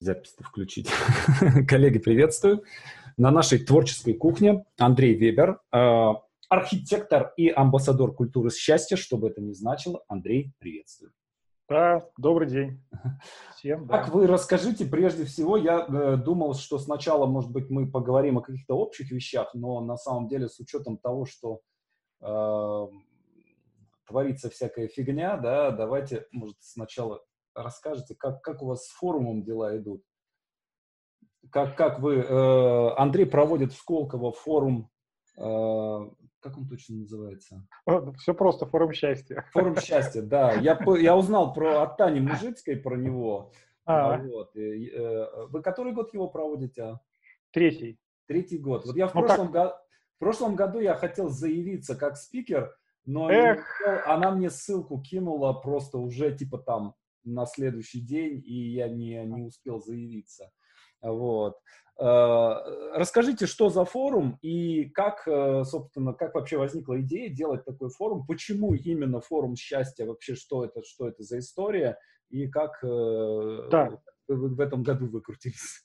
запись-то включить. Коллеги, приветствую. На нашей творческой кухне Андрей Вебер, э, архитектор и амбассадор культуры счастья, что бы это ни значило. Андрей, приветствую. Да, добрый день всем. Да. Как вы расскажите, прежде всего, я э, думал, что сначала, может быть, мы поговорим о каких-то общих вещах, но на самом деле с учетом того, что э, творится всякая фигня, да, давайте, может, сначала расскажете, как, как у вас с форумом дела идут? Как, как вы... Э, Андрей проводит в Сколково форум... Э, как он точно называется? Все просто, форум счастья. Форум счастья, да. Я, я узнал про, от Тани Мужицкой про него. А. а. Вот. И, э, вы который год его проводите? Третий. Третий год. Вот я в, ну, прошлом, го, в прошлом году я хотел заявиться как спикер, но Эх. она мне ссылку кинула просто уже типа там на следующий день, и я не, не успел заявиться. Вот. Э, расскажите, что за форум и как, э, собственно, как вообще возникла идея делать такой форум? Почему именно форум счастья? Вообще, что это, что это за история? И как э, да. вы в этом году выкрутились?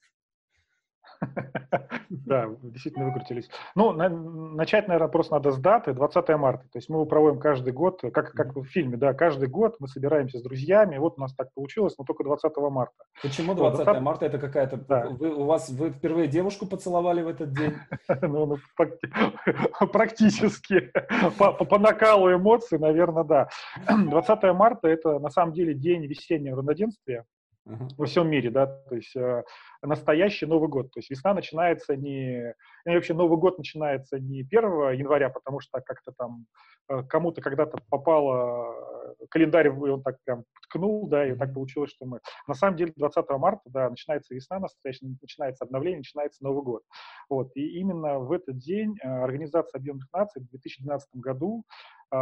Да, действительно выкрутились. Ну, начать, наверное, просто надо с даты, 20 марта. То есть мы его проводим каждый год, как, как в фильме, да, каждый год мы собираемся с друзьями, вот у нас так получилось, но только 20 марта. Почему 20, 20... марта? Это какая-то... Да. Вы, у вас, вы впервые девушку поцеловали в этот день? Ну, ну практически. По накалу эмоций, наверное, да. 20 марта – это на самом деле день весеннего равноденствия uh-huh. во всем мире, да, то есть э, настоящий Новый год, то есть весна начинается не, и вообще Новый год начинается не 1 января, потому что как-то там э, кому-то когда-то попало, э, календарь он так прям ткнул, да, и так получилось, что мы, на самом деле 20 марта, да, начинается весна настоящая, начинается обновление, начинается Новый год, вот, и именно в этот день э, Организация Объединенных Наций в 2012 году э,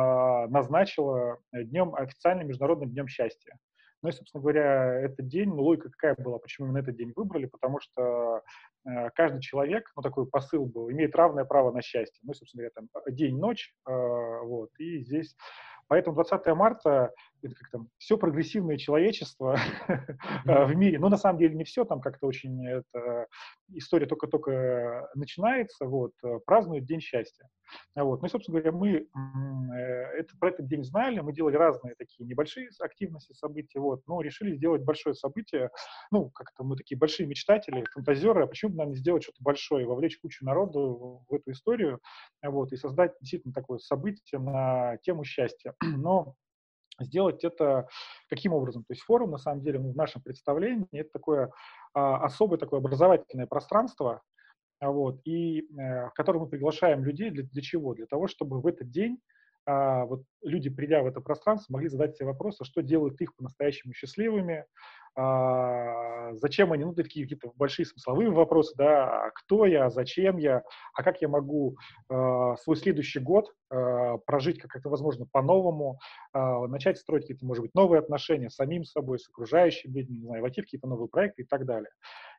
назначила днем, официальным Международным днем счастья. Ну и, собственно говоря, этот день, ну, логика какая была, почему именно этот день выбрали, потому что э, каждый человек, ну, такой посыл был, имеет равное право на счастье. Ну, собственно говоря, там день-ночь, э, вот, и здесь Поэтому 20 марта это как там все прогрессивное человечество в мире. Ну, на самом деле, не все, там как-то очень это, история только-только начинается, вот, э, празднуют День счастья. Вот. Ну и, собственно говоря, мы э, это, про этот день знали, мы делали разные такие небольшие активности, события, вот, но решили сделать большое событие, ну, как-то мы такие большие мечтатели, фантазеры, а почему бы нам не сделать что-то большое, вовлечь кучу народу в эту историю, вот, и создать действительно такое событие на тему счастья. Но сделать это каким образом? То есть форум, на самом деле, ну, в нашем представлении, это такое а, особое такое образовательное пространство, вот, и э, в котором мы приглашаем людей для, для чего? Для того, чтобы в этот день а, вот люди, придя в это пространство, могли задать себе вопрос, а что делает их по-настоящему счастливыми, а, зачем они, ну, такие какие-то большие смысловые вопросы, да, а кто я, зачем я, а как я могу а, свой следующий год а, прожить как это возможно по-новому, а, начать строить какие-то, может быть, новые отношения с самим собой, с окружающими людьми, не знаю, войти в какие-то новые проекты и так далее.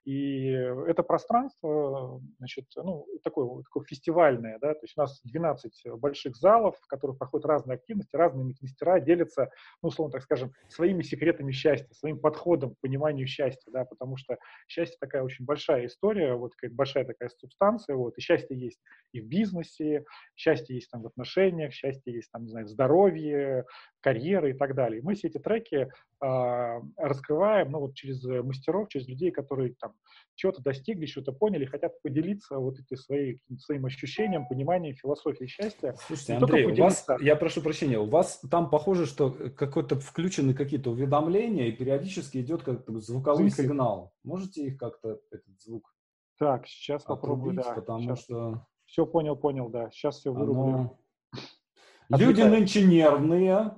И это пространство, значит, ну, такое, такое фестивальное, да, то есть у нас 12 больших залов, в которых проходят разные активности, разные мастера делятся, ну, условно так скажем, своими секретами счастья, своим подходом к пониманию счастья, да, потому что счастье такая очень большая история, вот какая большая такая субстанция, вот, и счастье есть и в бизнесе, счастье есть там в отношениях, счастье есть там, не знаю, в здоровье, карьеры и так далее. Мы все эти треки э, раскрываем, ну, вот через мастеров, через людей, которые там чего-то достигли, что-то поняли, хотят поделиться вот этой своей, своим ощущением, пониманием философии счастья. Слушайте, Андрей, у вас, я прошу прощения, у вас там похоже, что какой-то включены какие-то уведомления, и периодически идет как звуковой Звук. сигнал. Можете их как-то, этот звук Так, сейчас попробую, да. Потому сейчас. что... Все понял, понял, да. Сейчас все вырублю. Оно... Люди нынче нервные.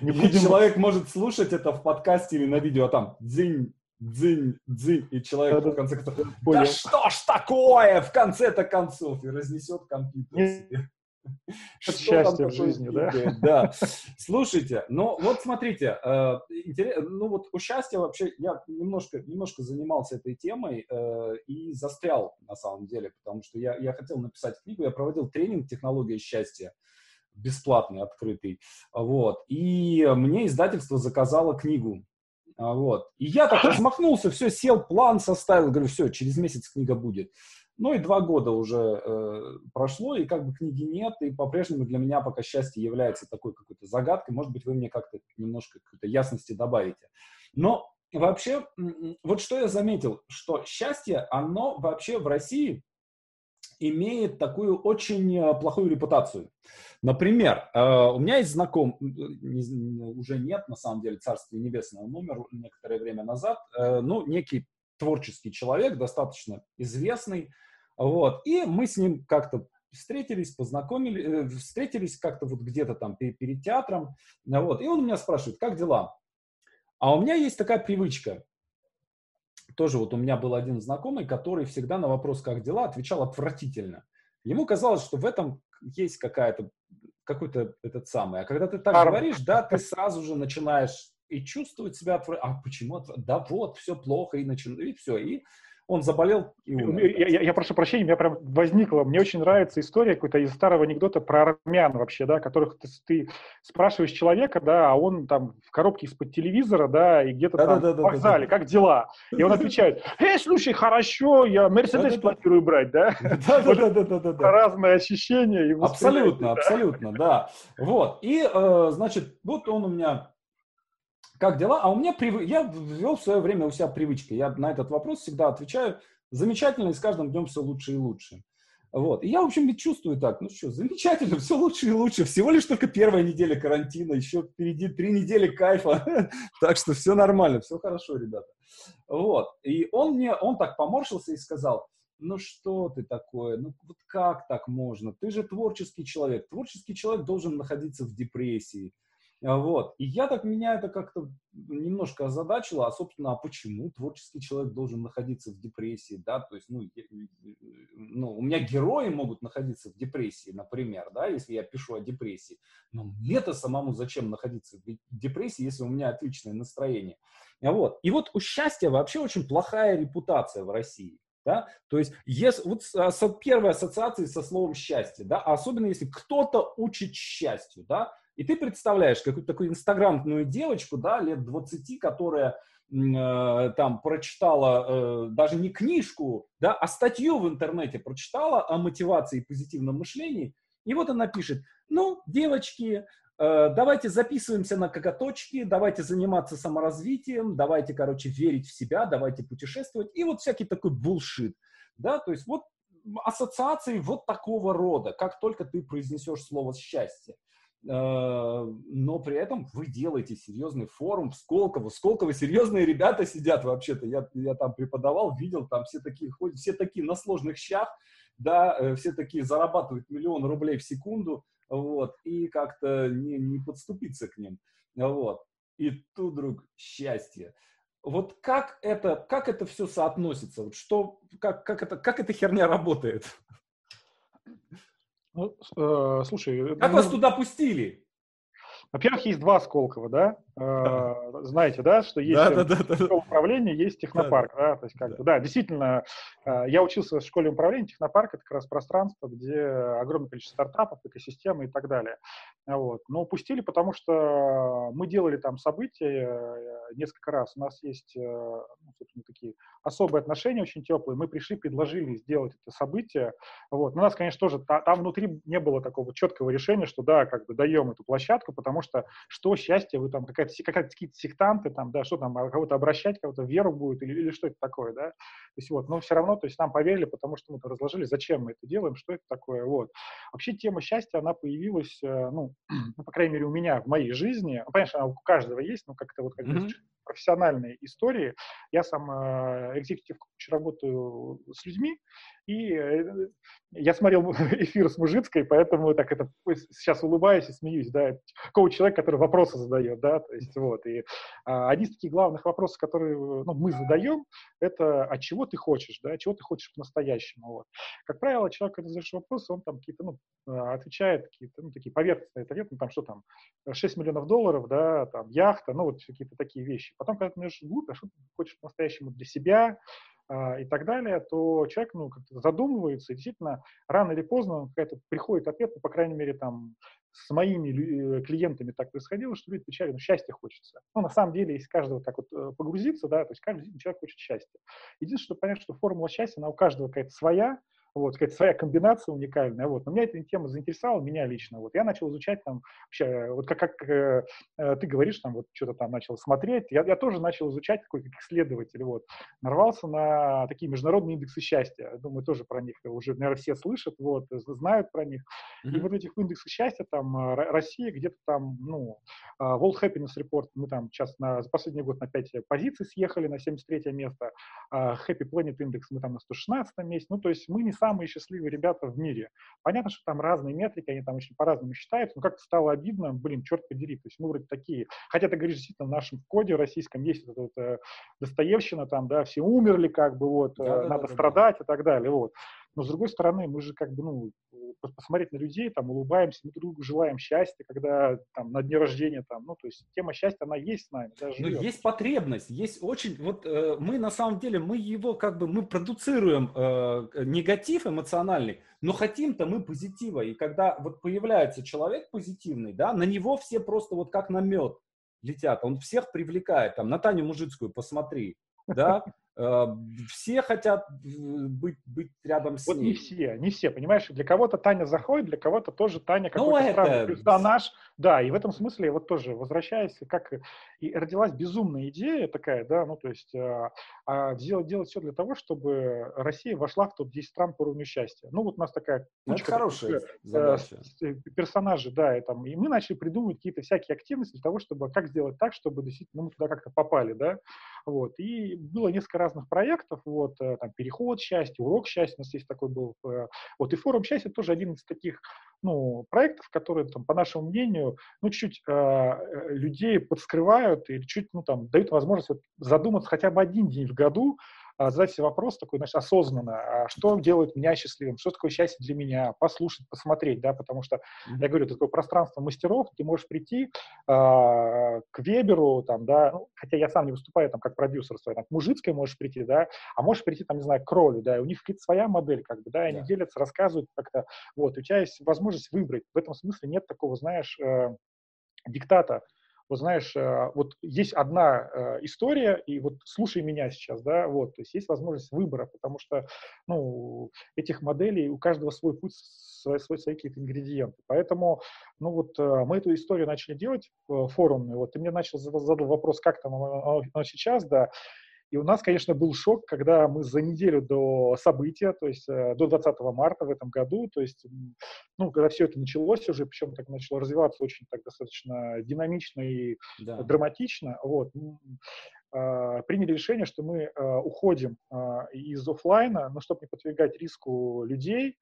Человек может слушать это в подкасте или на видео, а там дзинь, дзынь, дзынь, и человек да, в конце концов, да что ж такое, в конце-то концов, и разнесет компьютер счастье в жизни, да? Да. Слушайте, ну вот смотрите, э, ну вот у счастья вообще я немножко, немножко занимался этой темой э, и застрял на самом деле, потому что я, я хотел написать книгу, я проводил тренинг «Технология счастья», бесплатный, открытый, вот, и мне издательство заказало книгу А, вот. И я так размахнулся, все, сел, план составил, говорю, все, через месяц книга будет. Ну и два года уже э, прошло, и как бы книги нет, и по-прежнему для меня пока счастье является такой какой-то загадкой. Может быть, вы мне как-то немножко какой-то ясности добавите. Но вообще, вот что я заметил, что счастье, оно вообще в России имеет такую очень э, плохую репутацию. Например, э, у меня есть знаком, уже нет, на самом деле, Царствие Небесное, он умер некоторое время назад, э, ну, некий творческий человек, достаточно известный, вот, и мы с ним как-то встретились, познакомились, встретились как-то вот где-то там перед театром, вот, и он меня спрашивает, как дела? А у меня есть такая привычка, тоже вот у меня был один знакомый, который всегда на вопрос «как дела?» отвечал отвратительно. Ему казалось, что в этом есть какая-то, какой-то этот самый. А когда ты так Арм. говоришь, да, ты сразу же начинаешь и чувствовать себя, а почему? Да вот, все плохо, и, начи... и все, и он заболел и умер. Я, я, я прошу прощения, у меня прям возникла, мне очень нравится история какой-то из старого анекдота про армян вообще, да, которых ты, ты спрашиваешь человека, да, а он там в коробке из-под телевизора, да, и где-то да, там да, да, в вокзале, да, да. как дела? И он отвечает, эй, слушай, хорошо, я Мерседес планирую брать, да? Да, да, да, да, да. Разные ощущения. Абсолютно, абсолютно, да. Вот, и, э, значит, вот он у меня как дела? А у меня прив... я ввел в свое время у себя привычкой. Я на этот вопрос всегда отвечаю замечательно, и с каждым днем все лучше и лучше. Вот. И я, в общем, ведь чувствую так, ну что, замечательно, все лучше и лучше. Всего лишь только первая неделя карантина, еще впереди три недели кайфа. так что все нормально, все хорошо, ребята. Вот. И он мне, он так поморщился и сказал, ну что ты такое, ну вот как так можно? Ты же творческий человек. Творческий человек должен находиться в депрессии. А, вот. И я так, меня это как-то немножко озадачило, а, собственно, а почему творческий человек должен находиться в депрессии, да, то есть, ну, ну, у меня герои могут находиться в депрессии, например, да, если я пишу о депрессии, но мне-то самому зачем находиться в депрессии, если у меня отличное настроение, а вот. И вот у счастья вообще очень плохая репутация в России, да? То есть, если, вот с, первой ассоциации со словом счастье, да, особенно если кто-то учит счастью, да, и ты представляешь какую-то такую инстаграмную девочку, да, лет 20, которая э, там прочитала э, даже не книжку, да, а статью в интернете прочитала о мотивации и позитивном мышлении. И вот она пишет, ну, девочки, э, давайте записываемся на коготочки, давайте заниматься саморазвитием, давайте, короче, верить в себя, давайте путешествовать. И вот всякий такой булшит. Да, то есть вот ассоциации вот такого рода, как только ты произнесешь слово «счастье». Э, но при этом вы делаете серьезный форум в Сколково. В Сколково серьезные ребята сидят вообще-то. Я, я там преподавал, видел, там все такие ходят, все такие на сложных щах, да, э, все такие зарабатывают миллион рублей в секунду, вот, и как-то не, не подступиться к ним, вот. И тут, вдруг, счастье. Вот как это, как это все соотносится? Вот что, как, как, это, как эта херня работает? Ну, э, слушай... Как ну, вас туда пустили? Во-первых, есть два Сколково, да? Э, знаете, да, что есть да, да, да, да. управление, есть технопарк, да, да? то есть как да. да, действительно, э, я учился в школе управления, технопарк это как раз пространство, где огромное количество стартапов, экосистемы и так далее. Вот. Но упустили, потому что мы делали там события э, несколько раз. У нас есть, ну, собственно, такие особые отношения очень теплые. Мы пришли, предложили сделать это событие. Вот. Но у нас, конечно, тоже там внутри не было такого четкого решения, что да, как бы даем эту площадку, потому что что счастье, вы там какая-то какая какие-то сектанты, там, да, что там, а кого-то обращать, кого-то веру будет или, или что это такое, да. То есть вот, но все равно, то есть нам поверили, потому что мы разложили, зачем мы это делаем, что это такое, вот. Вообще тема счастья, она появилась, э, ну, ну, по крайней мере, у меня в моей жизни, ну, конечно, она у каждого есть, но как-то вот как mm-hmm. профессиональные истории. Я сам э, экзекутив работаю с людьми, и э, я смотрел эфир с Мужицкой, поэтому так это сейчас улыбаюсь и смеюсь, да, коуч человек, который вопросы задает, да, то есть вот. И а, один из таких главных вопросов, которые ну, мы задаем, это «а чего ты хочешь?», да, чего ты хочешь по-настоящему, вот. Как правило, человек, когда задаешь вопрос, он там какие-то, ну, а, отвечает какие-то, ну, такие поверхностные ответы, ну, там, что там, 6 миллионов долларов, да, там, яхта, ну, вот какие-то такие вещи. Потом, когда ты можешь глубь, а что ты хочешь по-настоящему для себя, а, и так далее, то человек ну, задумывается, и действительно рано или поздно какая-то приходит ответ, ну, по крайней мере, там, с моими э, клиентами так происходило, что люди отвечали, ну, счастья хочется. Ну, на самом деле, если каждого так вот э, погрузиться, да, то есть каждый человек хочет счастья. Единственное, что понять, что формула счастья, она у каждого какая-то своя, вот, какая-то своя комбинация уникальная, вот. Но меня эта тема заинтересовала, меня лично, вот. Я начал изучать там вообще, вот как, как э, э ты говоришь, там, вот, что-то там начал смотреть, я, я тоже начал изучать такой, как исследователь, вот. Нарвался на такие международные индексы счастья, думаю, тоже про них уже, наверное, все слышат, вот, знают про них. Mm-hmm. И вот этих индексов счастья, там, э, Россия где-то там, ну, э, World Happiness Report, мы там сейчас на, за последний год на 5 позиций съехали, на 73 место, Happy Planet Index мы там на 116 месте, ну, то есть мы не самые счастливые ребята в мире. Понятно, что там разные метрики, они там очень по-разному считаются, но как-то стало обидно, блин, черт подери, то есть мы вроде такие. Хотя ты говоришь, действительно, в нашем коде российском есть вот эта вот, э, Достоевщина, там, да, все умерли, как бы, вот, да, э, надо да, страдать да. и так далее, вот. Но, с другой стороны, мы же как бы, ну, посмотреть на людей, там, улыбаемся, мы друг другу желаем счастья, когда там на дне рождения, там, ну, то есть тема счастья, она есть с нами. Даже Но есть потребность, есть очень, вот э, мы на самом деле, мы его как бы, мы продуцируем э, негатив эмоциональный, но хотим-то мы позитива, и когда вот появляется человек позитивный, да, на него все просто вот как на мед летят, он всех привлекает, там, на Таню Мужицкую посмотри, да, все хотят быть, быть рядом с вот ней. не все, не все, понимаешь? Для кого-то Таня заходит, для кого-то тоже Таня ну, какой-то ну, странный персонаж. Да, и в этом смысле вот тоже возвращаясь, как и родилась безумная идея такая, да, ну то есть а, а делать, делать все для того, чтобы Россия вошла в топ-10 стран по уровню счастья. Ну вот у нас такая ну, кучка, это хорошая таких, задача. Э, персонажей, да, и, там, и мы начали придумывать какие-то всякие активности для того, чтобы как сделать так, чтобы действительно мы туда как-то попали, да, вот. И было несколько разных проектов, вот, э, там, переход счастья, урок счастья, у нас есть такой был, э, вот, и форум счастья тоже один из таких, ну, проектов, которые, там, по нашему мнению, ну, чуть э, э, людей подскрывают и чуть, ну, там, дают возможность вот, задуматься хотя бы один день в году задать себе вопрос такой, значит, осознанно, а что делает меня счастливым, что такое счастье для меня, послушать, посмотреть, да, потому что, mm-hmm. я говорю, это такое пространство мастеров, ты можешь прийти а, к Веберу, там, да, ну, хотя я сам не выступаю там как продюсер, свой, там, к Мужицкой можешь прийти, да, а можешь прийти, там, не знаю, к Кролю, да, и у них какая-то своя модель, как бы, да, и yeah. они делятся, рассказывают как-то, вот, у тебя есть возможность выбрать, в этом смысле нет такого, знаешь, э, диктата, вот знаешь, э, вот есть одна э, история, и вот слушай меня сейчас, да, вот, то есть есть возможность выбора, потому что, ну, этих моделей у каждого свой путь, свой, свой, свои какие-то ингредиенты. Поэтому, ну, вот э, мы эту историю начали делать форумную, вот ты мне начал задал вопрос, как там оно сейчас, да, и у нас, конечно, был шок, когда мы за неделю до события, то есть э, до 20 марта в этом году, то есть, ну, когда все это началось уже, причем так начало развиваться очень так достаточно динамично и да. драматично, вот, э, приняли решение, что мы э, уходим из офлайна, но чтобы не подвергать риску людей,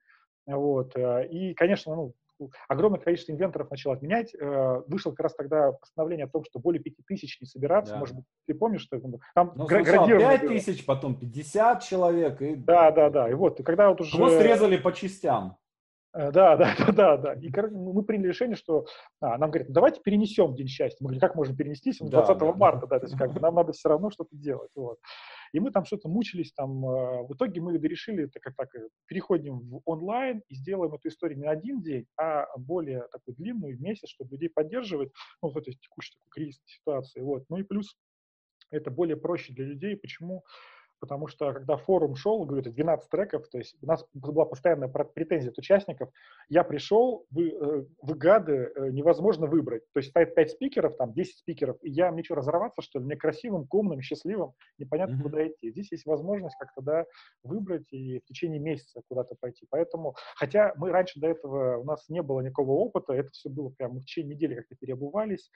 вот, и, конечно, ну, огромное количество инвенторов начало отменять. Э, вышло как раз тогда постановление о том, что более 5 тысяч не собираться. Да. Может быть, ты помнишь, что это там ну, градировано 5 тысяч, потом 50 человек. И... Да, да, да. И вот, и когда вот уже... Хвост резали по частям. Э, да, да, да, да, да. И мы приняли решение, что а, нам говорят, давайте перенесем День счастья. Мы говорим, как можно перенести, если 20 да, марта, да, то есть как бы нам надо все равно что-то делать. Вот. И мы там что-то мучились, там, э, в итоге мы решили, так как так, э, переходим в онлайн и сделаем эту историю не один день, а более такую длинную, месяц, чтобы людей поддерживать, ну, в этой текущей такой кризисной ситуации. Вот. Ну и плюс это более проще для людей. Почему? Потому что когда форум шел, говорю, это 12 треков, то есть у нас была постоянная претензия от участников, я пришел, вы, э, вы гады, э, невозможно выбрать, то есть стоит 5 спикеров, там 10 спикеров, и я, мне что, разорваться, что ли, мне красивым, умным, счастливым, непонятно, mm-hmm. куда идти. Здесь есть возможность как-то, да, выбрать и в течение месяца куда-то пойти, поэтому, хотя мы раньше до этого, у нас не было никакого опыта, это все было прямо в течение недели как-то переобувались,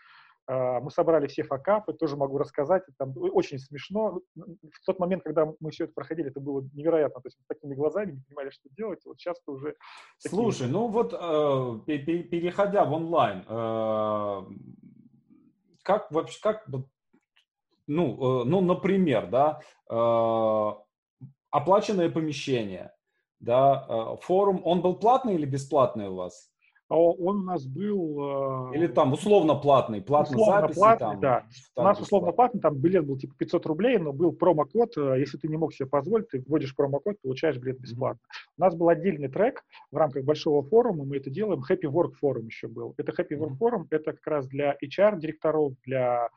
мы собрали все факапы, тоже могу рассказать. Там очень смешно. В тот момент, когда мы все это проходили, это было невероятно. То есть такими глазами не понимали, что делать. Вот сейчас то уже... Слушай, такие... ну вот э, переходя в онлайн, э, как вообще, как, ну, э, ну, например, да, оплаченное помещение, да, форум, он был платный или бесплатный у вас? А он у нас был... Или там условно платный, платный условно записи. Платный, там, да. У нас условно платный, там билет был типа 500 рублей, но был промокод, если ты не мог себе позволить, ты вводишь промокод, получаешь билет бесплатно. Mm-hmm. У нас был отдельный трек в рамках большого форума, мы это делаем, Happy Work Forum еще был. Это Happy Work Forum, это как раз для HR-директоров, для а,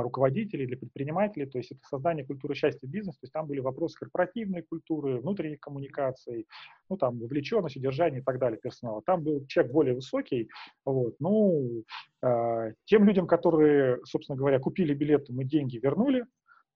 руководителей, для предпринимателей, то есть это создание культуры счастья бизнеса, то есть там были вопросы корпоративной культуры, внутренних коммуникаций, ну там вовлеченность, удержание и так далее персонала. Там был чек более высокий, вот, ну, э, тем людям, которые, собственно говоря, купили билеты, мы деньги вернули,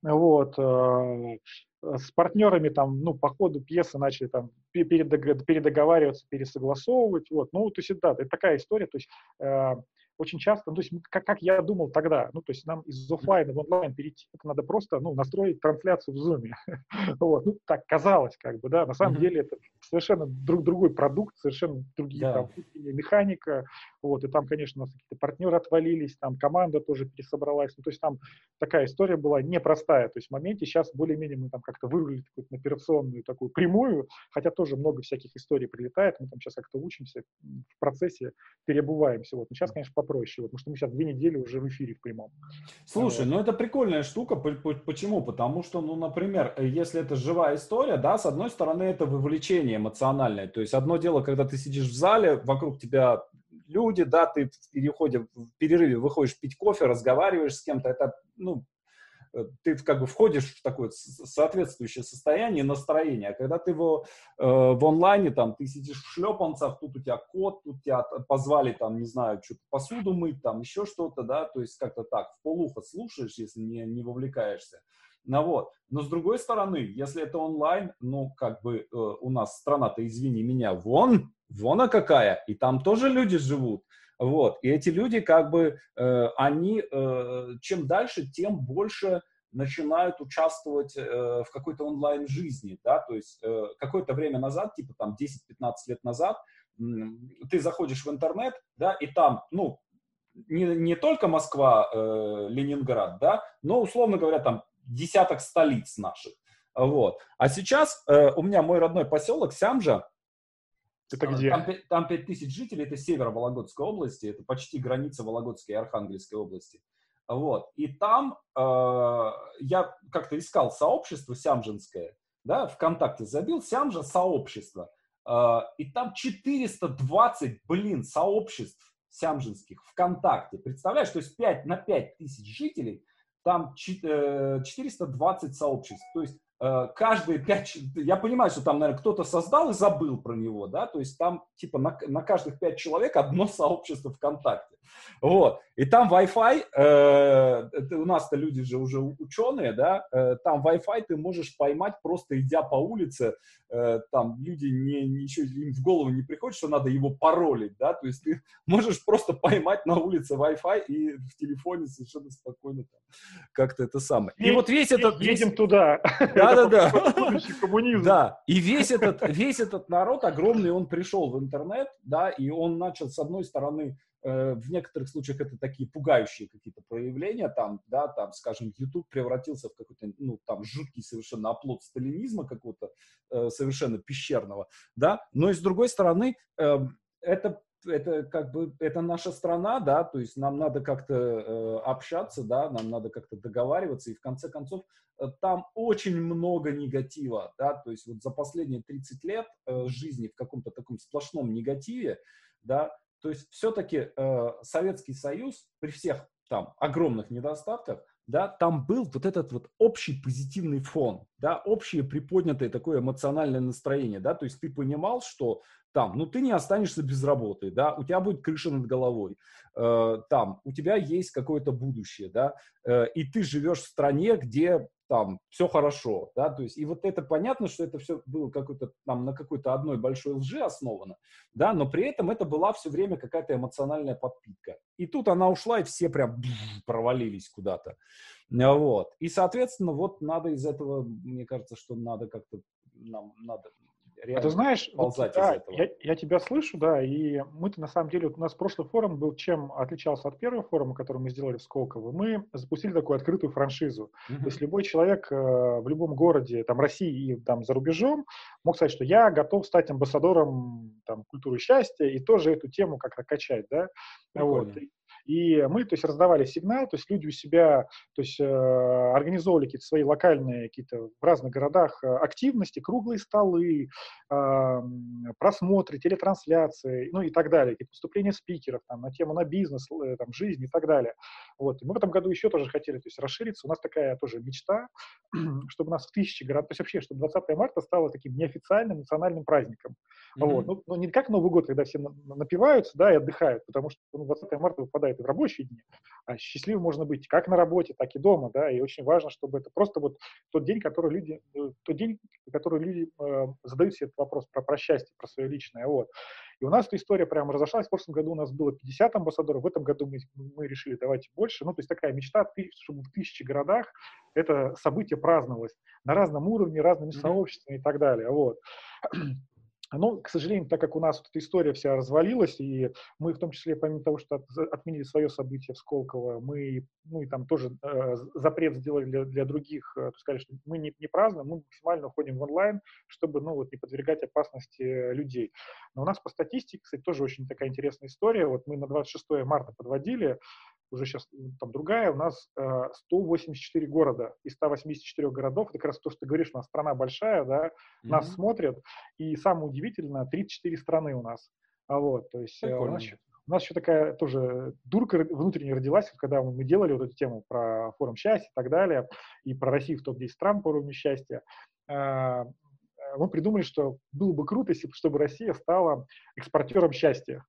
вот, э, с партнерами там, ну, по ходу пьесы начали там передоговариваться, пересогласовывать, вот, ну, то есть, да, это такая история, то есть, э, очень часто, ну, то есть как, как я думал тогда, ну, то есть нам из офлайна в онлайн перейти, это надо просто, ну, настроить трансляцию в Zoom. вот, ну, так казалось, как бы, да, на самом mm-hmm. деле это совершенно друг, другой продукт, совершенно другие yeah. там механика, вот, и там, конечно, у нас какие-то партнеры отвалились, там команда тоже пересобралась, ну, то есть там такая история была непростая, то есть в моменте сейчас более-менее мы там как-то вырулили на операционную такую прямую, хотя тоже много всяких историй прилетает, мы там сейчас как-то учимся, в процессе переобуваемся, вот, но сейчас, конечно, попроще, вот, потому что мы сейчас две недели уже в эфире в прямом. Слушай, вот. ну это прикольная штука, почему? Потому что, ну, например, э, если это живая история, да, с одной стороны, это вовлечение эмоциональное, то есть одно дело, когда ты сидишь в зале, вокруг тебя люди, да, ты в переходе, в перерыве выходишь пить кофе, разговариваешь с кем-то, это, ну, ты как бы входишь в такое соответствующее состояние, настроение. А когда ты в, э, в онлайне, там, ты сидишь в шлепанцах, тут у тебя кот, тут тебя позвали, там, не знаю, что-то посуду мыть, там, еще что-то, да, то есть как-то так, в полухо слушаешь, если не, не вовлекаешься. Ну вот. Но с другой стороны, если это онлайн, ну, как бы э, у нас страна-то, извини меня, вон, вон а какая, и там тоже люди живут. Вот. И эти люди, как бы, э, они, э, чем дальше, тем больше начинают участвовать э, в какой-то онлайн-жизни, да, то есть э, какое-то время назад, типа там 10-15 лет назад, ты заходишь в интернет, да, и там, ну, не, не только Москва, э, Ленинград, да, но, условно говоря, там десяток столиц наших. Вот. А сейчас э, у меня мой родной поселок Сямжа. Это где? Там, там 5 тысяч жителей, это север Вологодской области, это почти граница Вологодской и Архангельской области. Вот. И там э, я как-то искал сообщество сямжинское, да, ВКонтакте забил Сямжа сообщество. Э, и там 420, блин, сообществ сямжинских ВКонтакте. Представляешь, то есть 5 на 5 тысяч жителей – там 420 э, сообществ. То есть каждые пять, я понимаю, что там, наверное, кто-то создал и забыл про него, да, то есть там типа на, на каждых пять человек одно сообщество ВКонтакте. Вот. И там Wi-Fi, э, это у нас-то люди же уже ученые, да, э, там Wi-Fi ты можешь поймать просто идя по улице, э, там люди не, ничего им в голову не приходит, что надо его паролить, да, то есть ты можешь просто поймать на улице Wi-Fi и в телефоне совершенно спокойно как-то это самое. И, и вот весь этот... Едем весь... туда. Да-да-да. Да, и весь этот, весь этот народ огромный, он пришел в интернет, да, и он начал с одной стороны Э, в некоторых случаях это такие пугающие какие-то проявления, там, да, там, скажем, YouTube превратился в какой-то, ну, там, жуткий совершенно оплот сталинизма какого-то, э, совершенно пещерного, да, но и с другой стороны, э, это это как бы это наша страна, да, то есть нам надо как-то э, общаться, да, нам надо как-то договариваться, и в конце концов э, там очень много негатива, да, то есть вот за последние 30 лет э, жизни в каком-то таком сплошном негативе, да, то есть все-таки э, Советский Союз при всех там огромных недостатках, да, там был вот этот вот общий позитивный фон, да, общее приподнятое такое эмоциональное настроение, да, то есть ты понимал, что там, ну, ты не останешься без работы, да, у тебя будет крыша над головой, э, там, у тебя есть какое-то будущее, да, э, и ты живешь в стране, где там все хорошо, да, то есть и вот это понятно, что это все было какой-то там на какой-то одной большой лжи основано, да, но при этом это была все время какая-то эмоциональная подпитка. И тут она ушла, и все прям провалились куда-то, вот. И, соответственно, вот надо из этого, мне кажется, что надо как-то, нам надо реально а ты знаешь, вот, да. Я, я тебя слышу, да, и мы-то на самом деле, вот у нас прошлый форум был чем отличался от первого форума, который мы сделали в Сколково. Мы запустили такую открытую франшизу. Mm-hmm. То есть любой человек э, в любом городе, там, России и там за рубежом мог сказать, что я готов стать амбассадором там, культуры счастья и тоже эту тему как-то качать, да. Прикольно. Вот. И мы, то есть, раздавали сигнал, то есть люди у себя, то есть, э, организовывали какие-то свои локальные, какие-то в разных городах э, активности, круглые столы, э, просмотры, телетрансляции, ну и так далее, какие-то выступления спикеров там, на тему на бизнес, э, там, жизнь и так далее. Вот. И мы в этом году еще тоже хотели то есть, расшириться. У нас такая тоже мечта, чтобы у нас в тысячи городов, то есть вообще, чтобы 20 марта стало таким неофициальным национальным праздником. Mm-hmm. Вот. Ну, ну, не как Новый год, когда все напиваются, да, и отдыхают, потому что ну, 20 марта выпадает в рабочие дни, а счастливым можно быть как на работе, так и дома, да, и очень важно, чтобы это просто вот тот день, который люди, э, тот день, который люди э, задают себе этот вопрос про, про счастье, про свое личное, вот. И у нас эта история прямо разошлась. В прошлом году у нас было 50 амбассадоров, в этом году мы, мы решили давайте больше. Ну, то есть такая мечта, чтобы в тысячи городах это событие праздновалось на разном уровне, разными mm-hmm. сообществами и так далее. Вот. Но, к сожалению, так как у нас вот эта история вся развалилась, и мы в том числе, помимо того, что от, отменили свое событие в Сколково, мы, ну и там тоже э, запрет сделали для, для других, э, сказали, что мы не, не празднуем, мы максимально уходим в онлайн, чтобы, ну вот, не подвергать опасности людей. Но у нас по статистике, кстати, тоже очень такая интересная история. Вот мы на 26 марта подводили, уже сейчас там другая, у нас э, 184 города из 184 городов, это как раз то, что ты говоришь, у нас страна большая, да, mm-hmm. нас смотрят, и самое удивительное, 34 страны у нас. А вот, то есть э, у нас, у нас еще такая тоже дурка внутренне родилась, когда мы делали вот эту тему про форум счастья и так далее, и про Россию в топ-10 стран по уровню счастья. Э, мы придумали, что было бы круто, если чтобы Россия стала экспортером счастья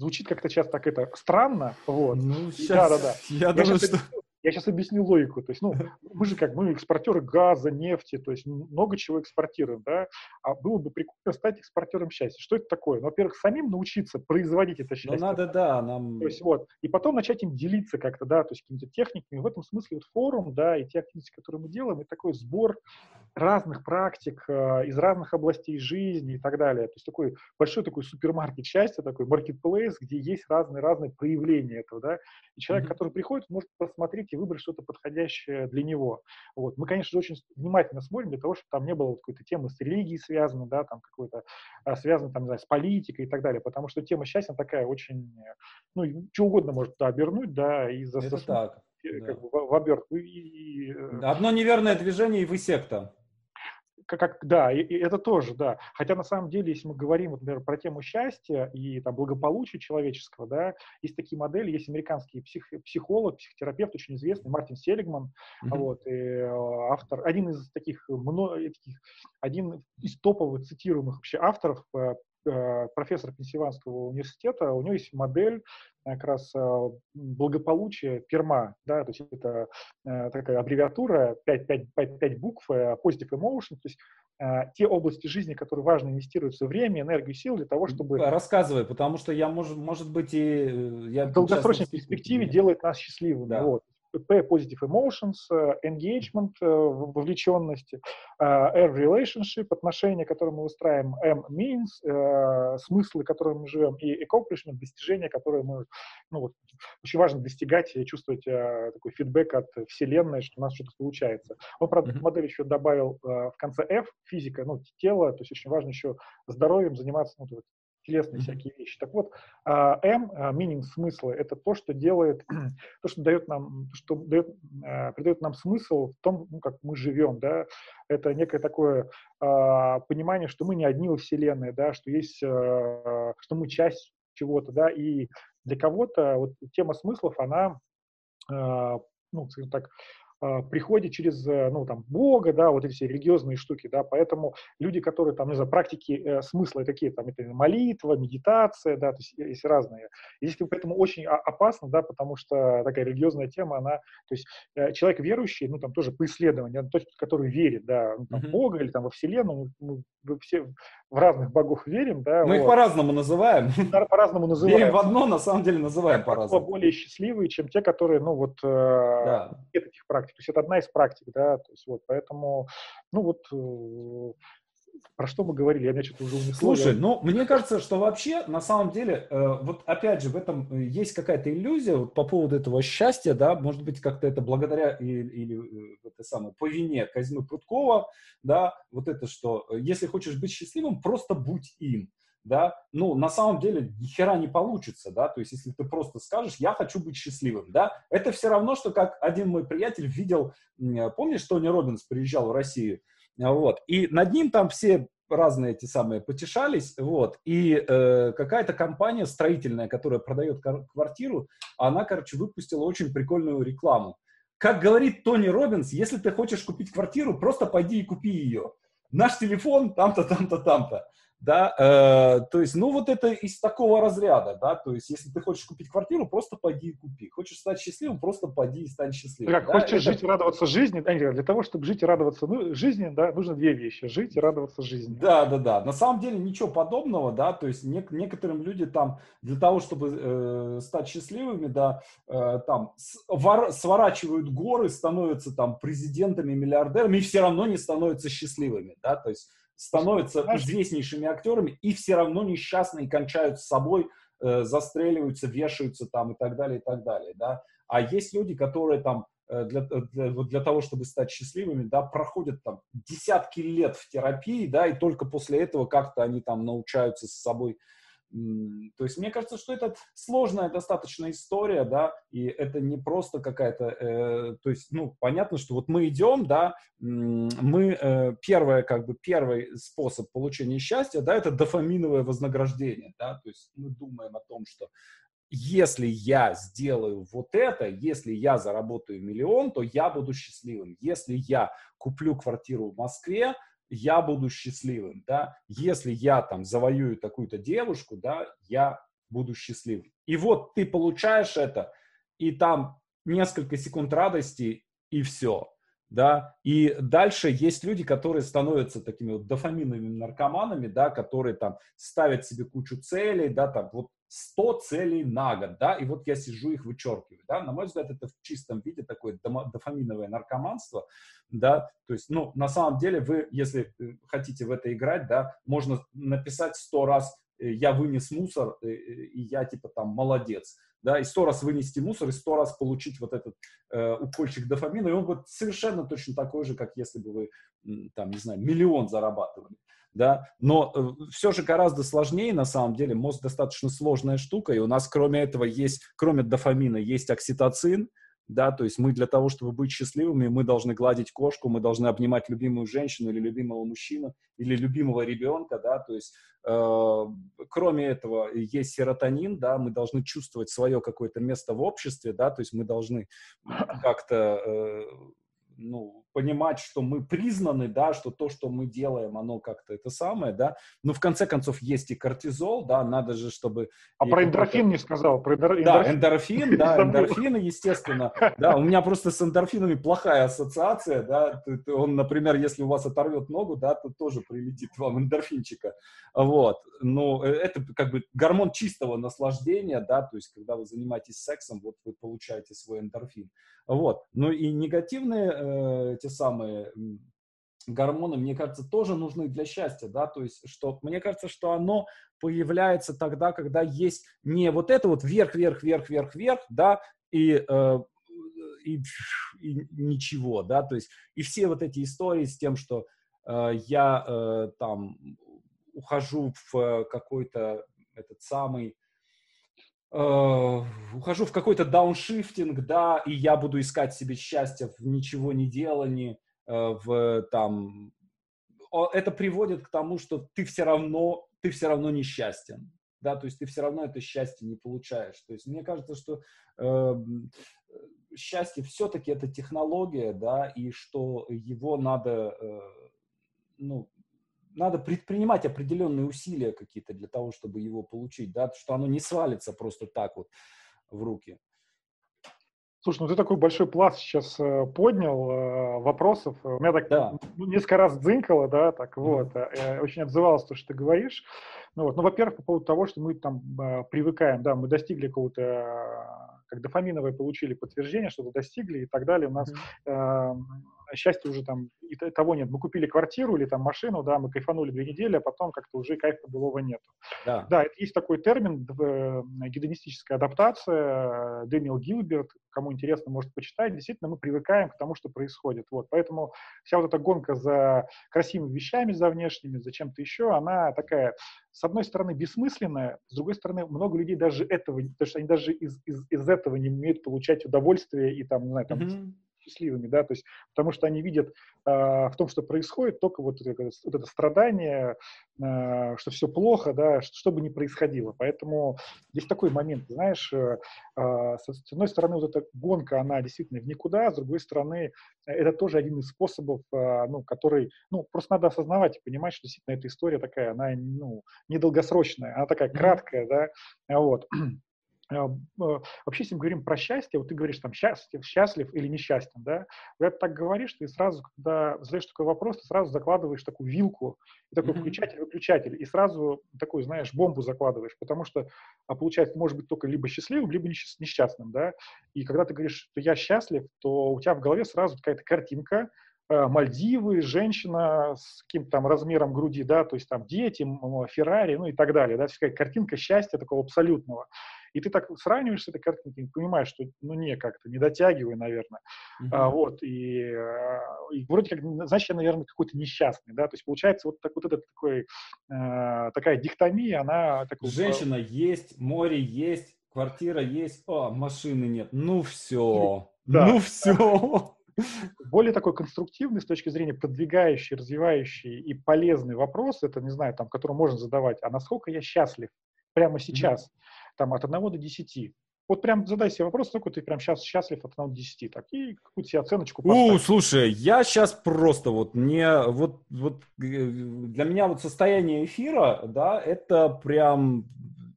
звучит как-то сейчас так это странно, вот. Ну, сейчас, да, да, да. Я, я думаю, что... Я сейчас объясню логику. То есть, ну, мы же как, мы экспортеры газа, нефти, то есть много чего экспортируем, да. А было бы прикольно стать экспортером счастья. Что это такое? Ну, во-первых, самим научиться производить это ну, счастье. Ну, надо, да, нам... То есть, вот. И потом начать им делиться как-то, да, то есть какими-то техниками. В этом смысле вот форум, да, и те активности, которые мы делаем, это такой сбор разных практик э, из разных областей жизни и так далее. То есть такой большой такой супермаркет счастья, такой marketplace, где есть разные-разные проявления этого, да. И человек, mm-hmm. который приходит, может посмотреть и выбрать что-то подходящее для него. Вот. Мы, конечно же, очень внимательно смотрим для того, чтобы там не было какой-то темы с религией связанной, да, там какой-то а, связанной, там, не знаю, с политикой и так далее, потому что тема счастья такая очень, ну, что угодно может туда обернуть, да, и за, Это так. Как да. бы, в, в обертку. И, и, э, Одно неверное движение, и вы секта как, да, и, и это тоже, да. Хотя на самом деле, если мы говорим, вот, например, про тему счастья и там, благополучия человеческого, да, есть такие модели, есть американский псих, психолог, психотерапевт очень известный, Мартин Селигман, mm-hmm. вот, и, э, автор, один из таких, много, таких, один из топовых цитируемых вообще авторов э, Э, профессор Пенсильванского университета, у него есть модель как раз э, благополучия перма, да, то есть это э, такая аббревиатура, 5, 5, 5, 5 букв, positive emotion, то есть те области жизни, которые важно инвестировать все время, энергию, силы для того, чтобы... Рассказывай, потому что я, может, может быть, и... Я в долгосрочной перспективе делает нас счастливыми. Да. Вот. P – positive emotions, э, engagement, э, вовлеченность, э, R – relationship, отношения, которые мы выстраиваем, M – means, смыслы, которые мы живем, и accomplishment – достижения, которые мы, ну вот, очень важно достигать и чувствовать такой фидбэк от вселенной, что у нас что-то получается. Он, правда, mm-hmm. модель еще добавил в конце F – физика, ну, тело, то есть очень важно еще здоровьем заниматься, ну, телесные всякие вещи. Так вот, а, М, минимум смысла, это то, что делает, то, что дает нам, что дает, а, придает нам смысл в том, ну, как мы живем, да, это некое такое а, понимание, что мы не одни во Вселенной, да, что есть, что мы часть чего-то, да, и для кого-то вот тема смыслов, она, ну, скажем так, а, приходит через, э, ну, там, Бога, да, вот эти все религиозные штуки, да, поэтому люди, которые, там, не знаю, практики э, смысла такие, там, это молитва, медитация, да, то есть есть разные. И здесь поэтому очень опасно, да, потому что такая религиозная тема, она, то есть э, человек верующий, ну, там, тоже по исследованию, тот, который верит, да, ну, там, mm-hmm. Бога или там во Вселенную, мы, мы все в разных богов верим, да. Мы вот. их по-разному называем. По-разному называем. Верим в одно, на самом деле называем по-разному. более счастливые, чем те, которые, ну, вот, да. нет практик практик. То есть это одна из практик, да, то есть вот, поэтому, ну вот, э, про что мы говорили? Я меня что-то уже унесло. Слушай, ну, мне кажется, что вообще, на самом деле, э, вот опять же, в этом э, есть какая-то иллюзия вот, по поводу этого счастья, да, может быть, как-то это благодаря или, или э, это самое, по вине Казьмы Прудкова, да, вот это, что э, если хочешь быть счастливым, просто будь им да, ну, на самом деле, ни хера не получится, да, то есть, если ты просто скажешь, я хочу быть счастливым, да, это все равно, что как один мой приятель видел, помнишь, Тони Робинс приезжал в Россию, вот. И над ним там все разные эти самые потешались, вот, и э, какая-то компания строительная, которая продает квартиру, она, короче, выпустила очень прикольную рекламу. Как говорит Тони Робинс, если ты хочешь купить квартиру, просто пойди и купи ее. Наш телефон там-то, там-то, там-то да, э, то есть, ну, вот это из такого разряда, да, то есть, если ты хочешь купить квартиру, просто пойди и купи. Хочешь стать счастливым, просто пойди и стань счастливым. Как да? хочешь это... жить и радоваться жизни, да, для того, чтобы жить и радоваться ну, жизни, да, нужно две вещи, жить и радоваться жизни. Да, да, да, на самом деле ничего подобного, да, то есть, не, некоторым люди там, для того, чтобы э, стать счастливыми, да, э, там, свор, сворачивают горы, становятся там президентами, миллиардерами, и все равно не становятся счастливыми, да, то есть, становятся известнейшими актерами и все равно несчастные кончают с собой, э, застреливаются, вешаются там и так далее, и так далее, да. А есть люди, которые там э, для, э, для, для того, чтобы стать счастливыми, да, проходят там десятки лет в терапии, да, и только после этого как-то они там научаются с собой то есть мне кажется, что это сложная достаточно история, да, и это не просто какая-то, э, то есть, ну, понятно, что вот мы идем, да, мы, э, первое, как бы, первый способ получения счастья, да, это дофаминовое вознаграждение, да, то есть мы думаем о том, что если я сделаю вот это, если я заработаю миллион, то я буду счастливым. Если я куплю квартиру в Москве, я буду счастливым, да, если я там завоюю такую-то девушку, да, я буду счастливым. И вот ты получаешь это, и там несколько секунд радости, и все, да, и дальше есть люди, которые становятся такими вот дофаминовыми наркоманами, да, которые там ставят себе кучу целей, да, там вот 100 целей на год, да, и вот я сижу их вычеркиваю, да, на мой взгляд, это в чистом виде такое дофаминовое наркоманство, да, то есть, ну, на самом деле вы, если э, хотите в это играть, да, можно написать 100 раз э, я вынес мусор, э, и я типа там молодец, да, и сто раз вынести мусор, и сто раз получить вот этот э, укольчик дофамина, и он будет совершенно точно такой же, как если бы вы, там, не знаю, миллион зарабатывали да, но э, все же гораздо сложнее, на самом деле, мозг достаточно сложная штука, и у нас кроме этого есть, кроме дофамина, есть окситоцин, да, то есть мы для того, чтобы быть счастливыми, мы должны гладить кошку, мы должны обнимать любимую женщину или любимого мужчину или любимого ребенка, да, то есть э, кроме этого есть серотонин, да, мы должны чувствовать свое какое-то место в обществе, да, то есть мы должны как-то э, ну, понимать, что мы признаны, да, что то, что мы делаем, оно как-то это самое, да, но в конце концов есть и кортизол, да, надо же, чтобы... А про эндорфин не сказал, про эндорфин. Да, эндорфин, да, эндорфины, естественно, да, у меня просто с эндорфинами плохая ассоциация, да, он, например, если у вас оторвет ногу, да, то тоже прилетит вам эндорфинчика, вот, но э, это как бы гормон чистого наслаждения, да, то есть когда вы занимаетесь сексом, вот вы получаете свой эндорфин, вот, ну и негативные э, те самые гормоны, мне кажется, тоже нужны для счастья, да, то есть, что, мне кажется, что оно появляется тогда, когда есть не вот это вот вверх, вверх, вверх, вверх, вверх, да, и, э, и, и ничего, да, то есть, и все вот эти истории с тем, что э, я э, там ухожу в какой-то этот самый ухожу в какой-то дауншифтинг, да, и я буду искать себе счастье в ничего не делании, uh, в там... Это приводит к тому, что ты все равно, ты все равно несчастен, да, то есть ты все равно это счастье не получаешь. То есть мне кажется, что э, счастье все-таки это технология, да, и что его надо, э, ну, надо предпринимать определенные усилия какие-то для того, чтобы его получить, да, что оно не свалится просто так вот в руки. Слушай, ну ты такой большой пласт сейчас э, поднял э, вопросов. У меня так да. ну, несколько раз дзынкало, да, так mm-hmm. вот. Э, очень отзывалось то, что ты говоришь. Ну, вот. ну, во-первых, по поводу того, что мы там привыкаем, да, мы достигли какого-то, как дофаминовое получили подтверждение, что-то достигли и так далее. У нас mm-hmm. э, счастья уже там и того нет. Мы купили квартиру или там машину, да, мы кайфанули две недели, а потом как-то уже кайфа былого нету. Да. да, это есть такой термин, э, гедонистическая адаптация, Дэниел Гилберт, кому интересно, может почитать. Действительно, мы привыкаем к тому, что происходит. Вот, поэтому вся вот эта гонка за красивыми вещами, за внешними, за чем-то еще, она такая, с одной стороны, бессмысленная, с другой стороны, много людей даже этого, потому что они даже из, из, из этого не умеют получать удовольствие и там, не знаю, там, mm-hmm счастливыми, да, то есть потому что они видят э, в том, что происходит, только вот, это, вот это страдание, э, что все плохо, да, что, что бы ни происходило. Поэтому есть такой момент, знаешь, э, э, с одной стороны вот эта гонка, она действительно в никуда, с другой стороны это тоже один из способов, э, ну, который, ну, просто надо осознавать и понимать, что действительно эта история такая, она, ну, недолгосрочная, она такая краткая, да, вот. А, вообще, если мы говорим про счастье, вот ты говоришь там счастлив, счастлив или несчастен, да, когда ты так говоришь, ты сразу, когда задаешь такой вопрос, ты сразу закладываешь такую вилку, и такой mm-hmm. включатель-выключатель, и сразу такую, знаешь, бомбу закладываешь, потому что, а, получается, может быть только либо счастливым, либо несчастным, да, и когда ты говоришь, что я счастлив, то у тебя в голове сразу какая-то картинка, а, Мальдивы, женщина с каким-то там размером груди, да, то есть там дети, Феррари, ну и так далее, да, такая картинка счастья такого абсолютного. И ты так сравниваешь с этой картинкой, понимаешь, что, ну, не, как-то не дотягиваю, наверное. Mm-hmm. А, вот, и, а, и вроде как, значит, я, наверное, какой-то несчастный, да, то есть получается вот, так, вот этот такой, э, такая дихтомия, она... Такой, Женщина есть, море есть, квартира есть, а, машины нет, ну все, да. ну все. Более такой конструктивный с точки зрения продвигающий, развивающий и полезный вопрос, это, не знаю, там, который можно задавать, а насколько я счастлив прямо сейчас? Mm-hmm там от 1 до 10. Вот прям задай себе вопрос, сколько ты прям сейчас счастлив от 1 до 10, так, и какую-то себе оценочку поставь. У, слушай, я сейчас просто вот не, вот, вот э, для меня вот состояние эфира, да, это прям,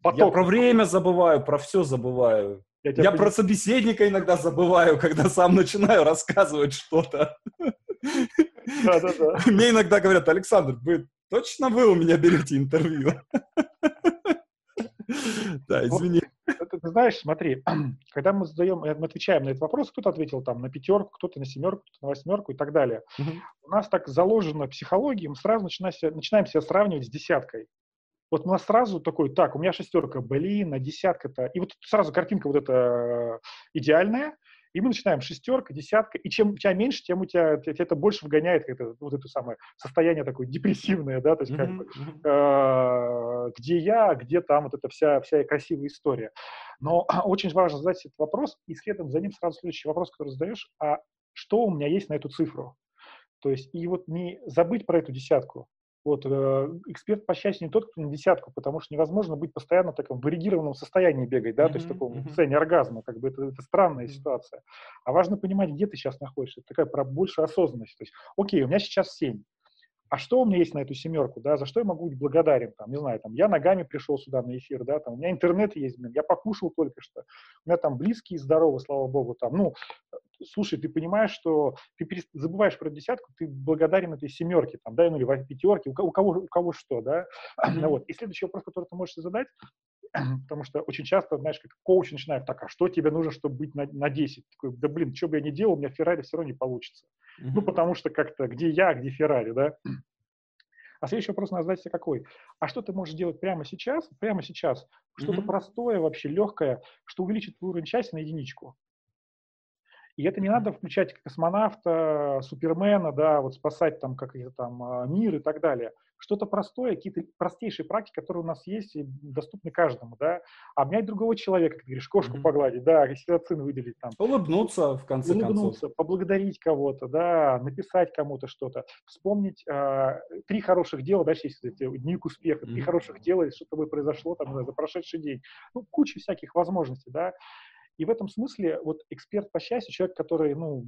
Поток. я про время забываю, про все забываю. Я, я про собеседника иногда забываю, когда сам начинаю рассказывать что-то. Да, да, да. Мне иногда говорят, Александр, вы точно вы у меня берете интервью? Да, извини. Ты, ты знаешь, смотри, когда мы задаем, э, мы отвечаем на этот вопрос, кто-то ответил там на пятерку, кто-то на семерку, кто-то на восьмерку и так далее. У нас так заложено психология, мы сразу начинаем себя, начинаем себя сравнивать с десяткой. Вот у нас сразу такой, так, у меня шестерка, блин, а десятка-то. И вот сразу картинка вот эта э, идеальная, и мы начинаем шестерка, десятка, и чем у тебя меньше, тем у тебя, тебя это больше вгоняет это, вот это самое состояние такое депрессивное, да, то есть как бы, э, где я, где там вот эта вся, вся красивая история. Но очень важно задать этот вопрос, и следом за ним сразу следующий вопрос, который задаешь, а что у меня есть на эту цифру? То есть, и вот не забыть про эту десятку, вот, э, эксперт по счастью не тот, кто на десятку, потому что невозможно быть постоянно в таком варигированном состоянии бегать, да, mm-hmm, то есть в таком mm-hmm. состоянии оргазма, как бы это, это странная mm-hmm. ситуация. А важно понимать, где ты сейчас находишься, это такая про большую осознанность. То есть, окей, у меня сейчас 7, а что у меня есть на эту семерку, да, за что я могу быть благодарен, там, не знаю, там, я ногами пришел сюда на эфир, да, там, у меня интернет есть, блин, я покушал только что, у меня там близкие здоровы, слава богу, там, ну, слушай, ты понимаешь, что ты забываешь про десятку, ты благодарен этой семерке, там, да, ну, или пятерке, у, кого, у кого что, да, вот. И следующий вопрос, который ты можешь задать, потому что очень часто, знаешь, как коуч начинает, так, а что тебе нужно, чтобы быть на, на 10? Такой, да блин, что бы я ни делал, у меня Феррари все равно не получится. Ну, потому что как-то, где я, где Феррари, да? А следующий вопрос надо задать себе какой? А что ты можешь делать прямо сейчас, прямо сейчас, что-то mm-hmm. простое, вообще легкое, что увеличит твой уровень счастья на единичку? И это не надо включать космонавта, супермена, да, вот спасать там какие-то там а, мир и так далее что-то простое, какие-то простейшие практики, которые у нас есть и доступны каждому, да, обнять другого человека, как ты говоришь, кошку mm-hmm. погладить, да, окситоцин выделить там. Улыбнуться, в конце улыбнуться, концов. поблагодарить кого-то, да, написать кому-то что-то, вспомнить э, три хороших дела, дальше есть дневник успеха, mm-hmm. три хороших дела, что с тобой произошло там за прошедший день, ну, куча всяких возможностей, да, и в этом смысле вот эксперт по счастью, человек, который, ну,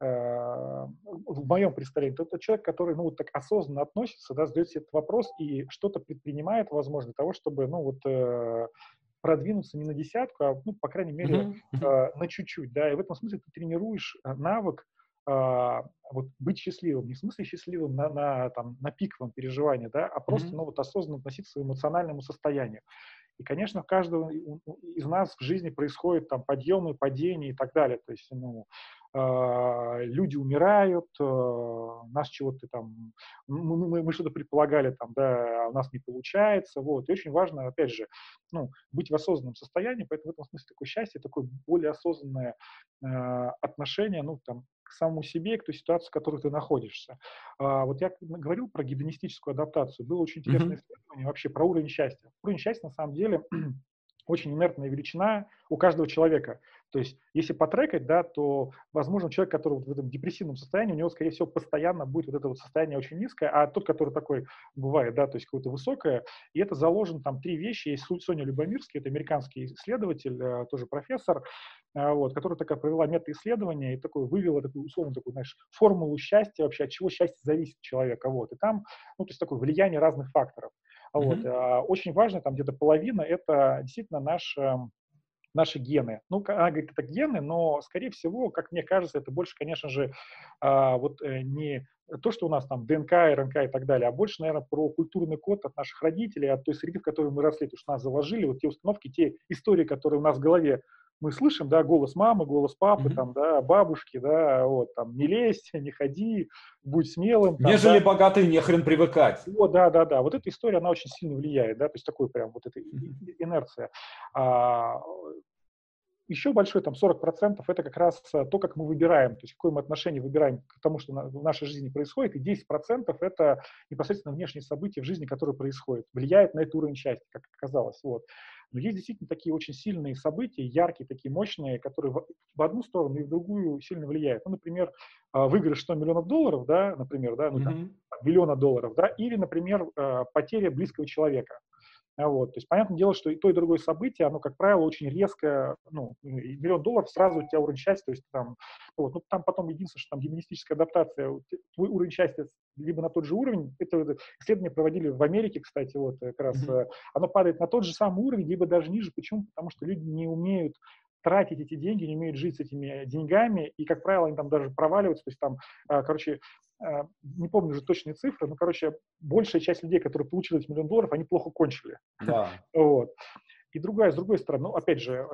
в моем представлении, то это человек, который, ну, вот так осознанно относится, да, задает себе этот вопрос и что-то предпринимает, возможно, для того, чтобы, ну, вот, э, продвинуться не на десятку, а, ну, по крайней мере, э, на чуть-чуть, да, и в этом смысле ты тренируешь э, навык э, вот быть счастливым, не в смысле счастливым на, на, там, на пиковом переживании, да, а просто, mm-hmm. ну, вот осознанно относиться к своему эмоциональному состоянию. И, конечно, в каждого из нас в жизни происходит там подъемы, падения и так далее. То есть, ну, э, люди умирают, э, нас чего-то там, мы, мы, мы что-то предполагали там, да, а у нас не получается, вот. И очень важно, опять же, ну, быть в осознанном состоянии, поэтому в этом смысле такое счастье, такое более осознанное э, отношение, ну, там, к самому себе, к той ситуации, в которой ты находишься. А, вот я говорил про гедонистическую адаптацию. Было очень интересное mm-hmm. исследование вообще про уровень счастья. Уровень счастья, на самом деле, очень инертная величина у каждого человека. То есть, если потрекать, да, то, возможно, человек, который вот в этом депрессивном состоянии, у него, скорее всего, постоянно будет вот это вот состояние очень низкое, а тот, который такой бывает, да, то есть какое-то высокое, и это заложено там три вещи. Есть Соня Любомирский, это американский исследователь, э, тоже профессор, э, вот, который такая провела метаисследование и такой вывела такую, условно, такую, знаешь, формулу счастья вообще, от чего счастье зависит от человека, вот, и там, ну, то есть такое влияние разных факторов. Mm-hmm. Вот. А, очень важно, там где-то половина, это действительно наш эм, наши гены. Ну, она говорит, это гены, но, скорее всего, как мне кажется, это больше, конечно же, а, вот э, не то, что у нас там ДНК, РНК и так далее, а больше, наверное, про культурный код от наших родителей, от той среды, в которой мы росли, то, что нас заложили, вот те установки, те истории, которые у нас в голове мы слышим, да, голос мамы, голос папы, mm-hmm. там, да, бабушки, да, вот, там, не лезь, не ходи, будь смелым. Там, Нежели да. богатый, не хрен привыкать. Вот, да, да, да, вот эта история, она очень сильно влияет, да, то есть такой прям вот эта инерция. А, еще большой, там, 40% это как раз э, то, как мы выбираем, то есть какое мы отношение выбираем к тому, что в нашей жизни происходит, и 10% это непосредственно внешние события в жизни, которые происходят, влияет на этот уровень счастья, как оказалось. Вот. Но есть действительно такие очень сильные события, яркие, такие мощные, которые в, в одну сторону и в другую сильно влияют. Ну, например, а, выигрыш 100 миллионов долларов, да, например, да, ну, mm-hmm. там, миллиона долларов, да, или, например, э, потеря близкого человека. А вот. То есть, понятное дело, что и то, и другое событие, оно, как правило, очень резко, ну, миллион долларов сразу у тебя уровень счастья, то есть там, вот, ну, там потом единственное, что там гимнастическая адаптация, твой уровень счастья либо на тот же уровень, это исследование проводили в Америке, кстати, вот как раз, mm-hmm. оно падает на тот же самый уровень, либо даже ниже. Почему? Потому что люди не умеют тратить эти деньги, не умеют жить с этими деньгами, и, как правило, они там даже проваливаются, то есть там, а, короче, а, не помню уже точные цифры, но, короче, большая часть людей, которые получили эти миллион долларов, они плохо кончили. Да. Вот. И другая, с другой стороны, ну, опять же,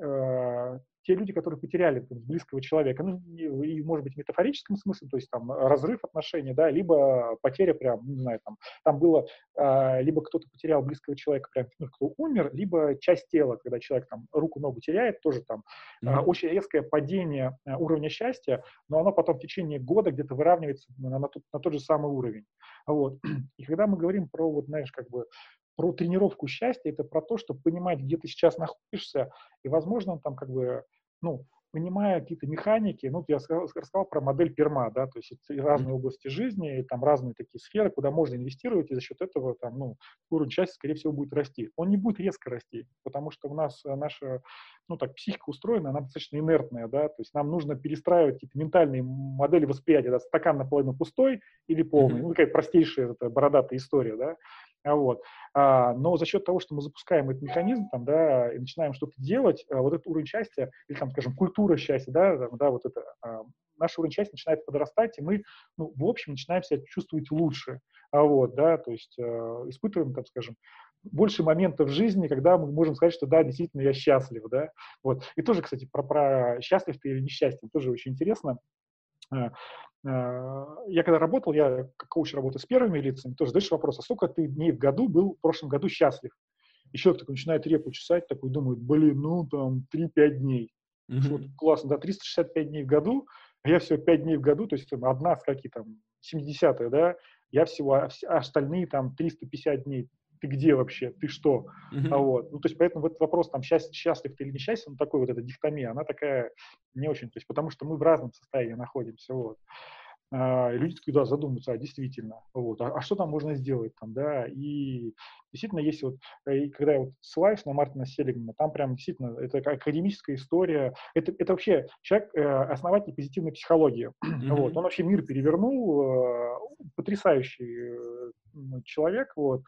а, те люди, которые потеряли там, близкого человека, ну, и, может быть, в метафорическом смысле, то есть там разрыв отношений, да, либо потеря прям, не знаю, там, там было, э, либо кто-то потерял близкого человека, прям, ну, кто умер, либо часть тела, когда человек там руку-ногу теряет, тоже там mm-hmm. э, очень резкое падение э, уровня счастья, но оно потом в течение года где-то выравнивается на, на, тот, на тот же самый уровень. Вот. И когда мы говорим про, вот, знаешь, как бы про тренировку счастья, это про то, чтобы понимать, где ты сейчас находишься, и, возможно, там как бы, ну, понимая какие-то механики, ну, я рассказал про модель Перма, да, то есть разные области жизни, и там разные такие сферы, куда можно инвестировать, и за счет этого там, ну, уровень счастья, скорее всего, будет расти. Он не будет резко расти, потому что у нас э, наша, ну, так, психика устроена, она достаточно инертная, да, то есть нам нужно перестраивать какие-то ментальные модели восприятия, да, стакан наполовину пустой или полный, ну, такая простейшая это бородатая история, да, вот. А, но за счет того, что мы запускаем этот механизм, там, да, и начинаем что-то делать, а, вот этот уровень счастья, или там, скажем, культура счастья, да, там, да вот это, а, наш уровень счастья начинает подрастать, и мы, ну, в общем, начинаем себя чувствовать лучше, а, вот, да, то есть а, испытываем, там, скажем, больше моментов в жизни, когда мы можем сказать, что да, действительно, я счастлив, да, вот. И тоже, кстати, про, про счастлив ты или несчастлив, тоже очень интересно. А, а, я когда работал, я как коуч работаю с первыми лицами, тоже задаешь вопрос, а сколько ты дней в году был в прошлом году счастлив? И человек такой начинает репу чесать, такой думает, блин, ну там 3-5 дней. Mm-hmm. Вот, классно, да, 365 дней в году, а я всего 5 дней в году, то есть там, одна с какие там 70-е, да, я всего, а остальные там 350 дней ты где вообще, ты что? Mm-hmm. А вот. Ну, то есть, поэтому вот вопрос, там, счастлив, счастлив ты или несчастлив, ну, такой вот эта дихтомия, она такая не очень, то есть, потому что мы в разном состоянии находимся, вот. А, люди такие, да, задумаются, а действительно, вот, а, а что там можно сделать там, да, и действительно, если вот, э, и когда я вот ссылаюсь на Мартина Селигмана, там прям действительно, это академическая история, это, это вообще человек, э, основатель позитивной психологии, mm-hmm. вот, он вообще мир перевернул, э, потрясающий человек, вот,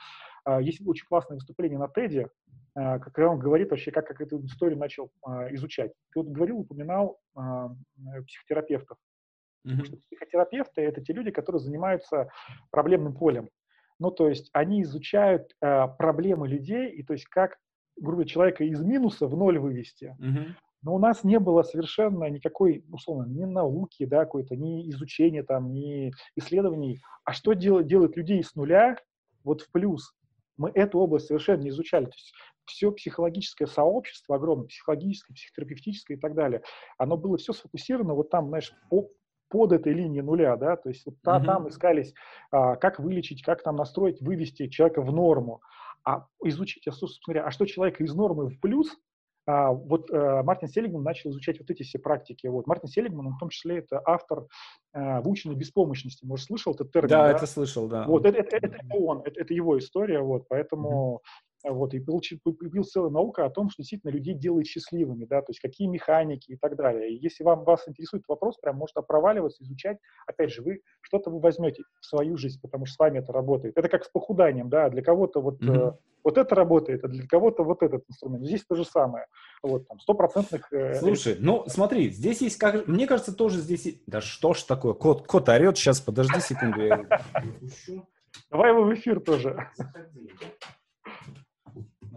есть очень классное выступление на Теди, когда он говорит вообще, как, как эту историю начал изучать. Ты вот говорил, упоминал психотерапевтов, Потому что психотерапевты – это те люди, которые занимаются проблемным полем. Ну, то есть они изучают э, проблемы людей, и то есть как, грубо человека из минуса в ноль вывести. Mm-hmm. но у нас не было совершенно никакой, условно, ни науки, да, какой-то, ни изучения там, ни исследований. А что делать, делать людей с нуля вот в плюс? Мы эту область совершенно не изучали. То есть все психологическое сообщество огромное, психологическое, психотерапевтическое и так далее, оно было все сфокусировано вот там, знаешь, по, под этой линией нуля, да, то есть вот mm-hmm. там искались, а, как вылечить, как там настроить, вывести человека в норму, а изучить, а, собственно говоря, а что человека из нормы в плюс, а, вот а, Мартин Селигман начал изучать вот эти все практики. Вот Мартин Селигман, он в том числе это автор а, выученной беспомощности. Может, слышал этот термин? Да, да? это слышал, да. Вот это, это, это он, это, это его история, вот, поэтому. Вот, и появилась целая наука о том, что действительно людей делает счастливыми, да, то есть какие механики и так далее. И если вам, вас интересует вопрос, прям может проваливаться, изучать, опять же, вы что-то вы возьмете в свою жизнь, потому что с вами это работает. Это как с похуданием, да, для кого-то вот, mm-hmm. э, вот это работает, а для кого-то вот этот инструмент. Здесь то же самое. Вот, там, стопроцентных... Э, Слушай, ну, смотри, здесь есть, как, мне кажется, тоже здесь... Есть... Да что ж такое, кот, кот орет, сейчас, подожди секунду, я Давай его в эфир тоже.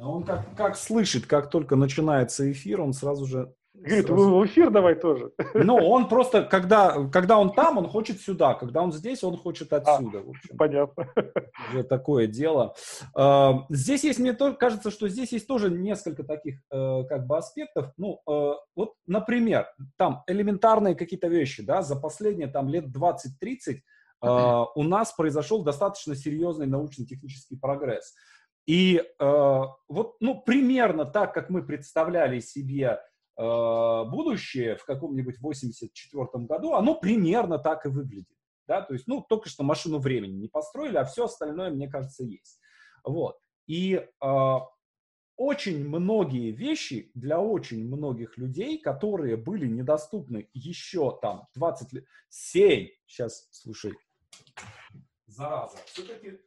Он как, как слышит, как только начинается эфир, он сразу же... Говорит, сразу... в эфир давай тоже. Ну, он просто, когда, когда он там, он хочет сюда, когда он здесь, он хочет а, отсюда. А, в общем. Понятно. Уже такое дело. А, здесь есть, мне тоже кажется, что здесь есть тоже несколько таких э, как бы аспектов. Ну, э, вот, например, там элементарные какие-то вещи, да, за последние там лет 20-30 Uh, у нас произошел достаточно серьезный научно-технический прогресс. И э, вот, ну, примерно так, как мы представляли себе э, будущее в каком-нибудь 84 году, оно примерно так и выглядит. Да? То есть, ну, только что машину времени не построили, а все остальное, мне кажется, есть. Вот. И э, очень многие вещи для очень многих людей, которые были недоступны еще там 20 лет, 7, сейчас, слушай, зараза, все-таки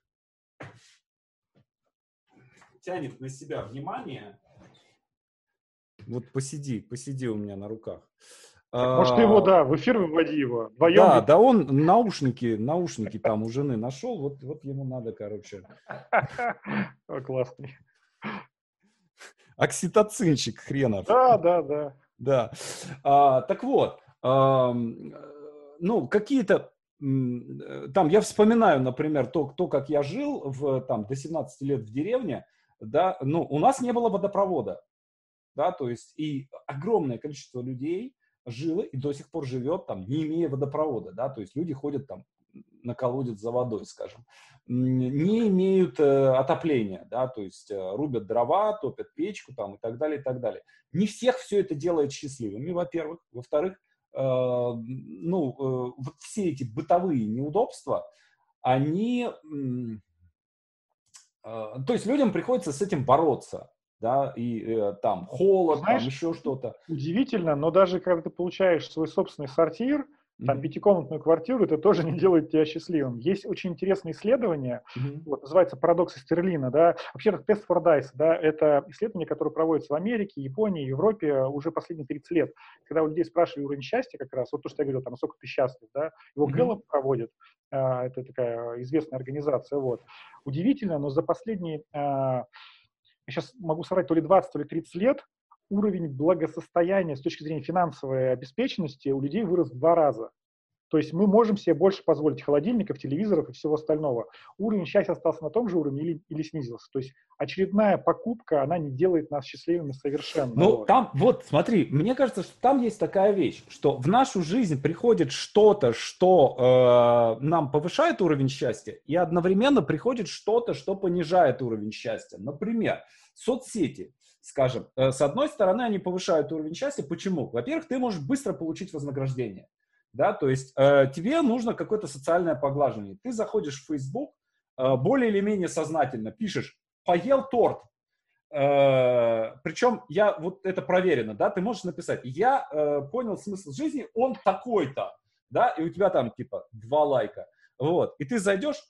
тянет на себя внимание. Вот посиди, посиди у меня на руках. Может, ты его, да, в эфир выводи его. Вдвоем. Да, да, он наушники, наушники там у жены нашел, вот, вот ему надо, короче. Классный. Окситоцинчик хренов. Да, да, да. Да. А, так вот, а, ну, какие-то там, я вспоминаю, например, то, то, как я жил в, там, до 17 лет в деревне, да, ну, у нас не было водопровода, да, то есть и огромное количество людей жило и до сих пор живет там, не имея водопровода, да, то есть люди ходят там на колодец за водой, скажем, не имеют э, отопления, да, то есть э, рубят дрова, топят печку там и так далее, и так далее. Не всех все это делает счастливыми, во-первых. Во-вторых, э, ну, э, вот все эти бытовые неудобства, они то есть людям приходится с этим бороться, да, и э, там холод, Знаешь, там еще что-то. Удивительно, но даже когда ты получаешь свой собственный сортир, там, mm-hmm. пятикомнатную квартиру, это тоже не делает тебя счастливым. Есть очень интересное исследование, mm-hmm. вот, называется «Парадокс Стерлина», да, вообще это тест Фордайса, да, это исследование, которое проводится в Америке, Японии, Европе уже последние 30 лет. Когда у людей спрашивали уровень счастья как раз, вот то, что я говорил, там, насколько ты счастлив, да, его mm-hmm. Гэллоп проводит, а, это такая известная организация, вот. Удивительно, но за последние, а, я сейчас могу соврать, то ли 20, то ли 30 лет уровень благосостояния с точки зрения финансовой обеспеченности у людей вырос в два раза. То есть мы можем себе больше позволить холодильников, телевизоров и всего остального. Уровень счастья остался на том же уровне или, или снизился. То есть очередная покупка, она не делает нас счастливыми совершенно. Ну, там, вот, смотри, мне кажется, что там есть такая вещь, что в нашу жизнь приходит что-то, что э, нам повышает уровень счастья, и одновременно приходит что-то, что понижает уровень счастья. Например, соцсети скажем, э, с одной стороны, они повышают уровень счастья. Почему? Во-первых, ты можешь быстро получить вознаграждение. Да, то есть э, тебе нужно какое-то социальное поглаживание. Ты заходишь в Facebook, э, более или менее сознательно пишешь «поел торт», э, причем я, вот это проверено, да, ты можешь написать «я э, понял смысл жизни, он такой-то», да, и у тебя там типа два лайка, вот, и ты зайдешь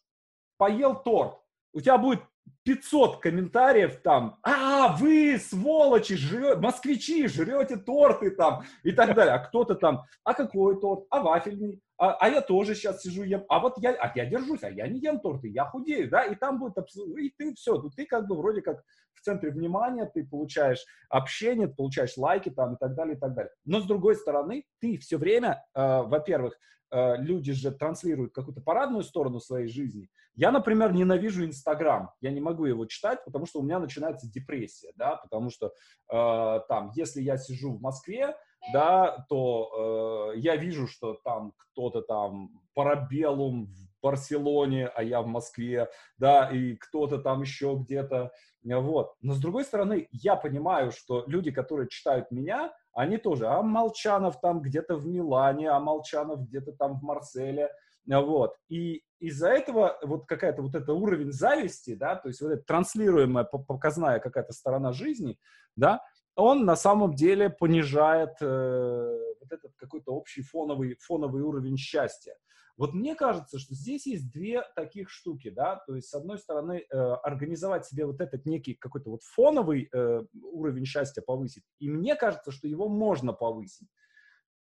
«поел торт», у тебя будет 500 комментариев там, а, вы, сволочи, жрете, москвичи, жрете торты там и так далее. А кто-то там, а какой торт, а вафельный, а, а я тоже сейчас сижу ем, а вот я, а я держусь, а я не ем торты, я худею, да, и там будет и ты все, ты как бы вроде как в центре внимания, ты получаешь общение, ты получаешь лайки там и так далее, и так далее. Но с другой стороны, ты все время, э, во-первых, э, люди же транслируют какую-то парадную сторону своей жизни. Я, например, ненавижу Инстаграм, я не могу его читать, потому что у меня начинается депрессия, да, потому что э, там, если я сижу в Москве, да, то э, я вижу, что там кто-то там парабеллум в Барселоне, а я в Москве, да, и кто-то там еще где-то, вот. Но с другой стороны, я понимаю, что люди, которые читают меня, они тоже, а Молчанов там где-то в Милане, а Молчанов где-то там в Марселе, вот. И из-за этого вот какая-то вот это уровень зависти, да, то есть вот эта транслируемая показная какая-то сторона жизни, да, он на самом деле понижает э, вот этот какой-то общий фоновый, фоновый уровень счастья. Вот мне кажется, что здесь есть две таких штуки, да, то есть с одной стороны э, организовать себе вот этот некий какой-то вот фоновый э, уровень счастья повысить, и мне кажется, что его можно повысить.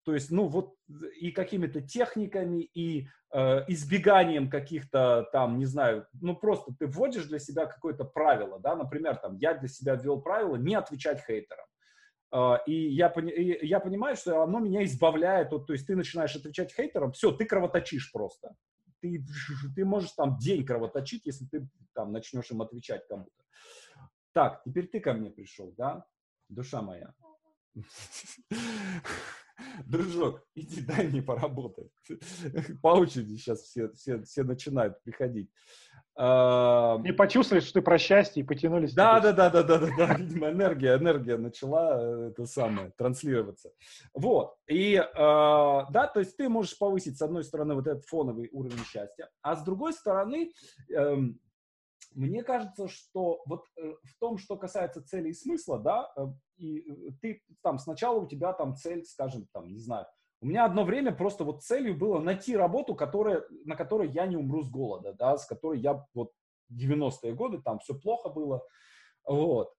То есть, ну вот и какими-то техниками, и э, избеганием каких-то там, не знаю, ну просто ты вводишь для себя какое-то правило, да, например, там я для себя ввел правило не отвечать хейтерам. Uh, и я, и я понимаю, что оно меня избавляет, от, то есть ты начинаешь отвечать хейтерам, все, ты кровоточишь просто. Ты, ты можешь там день кровоточить, если ты там начнешь им отвечать кому-то. Так, теперь ты ко мне пришел, да, душа моя. Дружок, иди дай мне поработать. По очереди сейчас все, все, все начинают приходить. Не почувствовали, что ты про счастье и потянулись. Да, да, да, да, да, да, да. Видимо, энергия, энергия начала э, это самое транслироваться. Вот. И э, да, то есть ты можешь повысить с одной стороны вот этот фоновый уровень счастья, а с другой стороны эм, мне кажется, что вот э, в том, что касается цели и смысла, да, э, и э, ты там сначала у тебя там цель, скажем, там, не знаю, у меня одно время просто вот целью было найти работу, которая, на которой я не умру с голода, да, с которой я вот 90-е годы, там все плохо было, вот.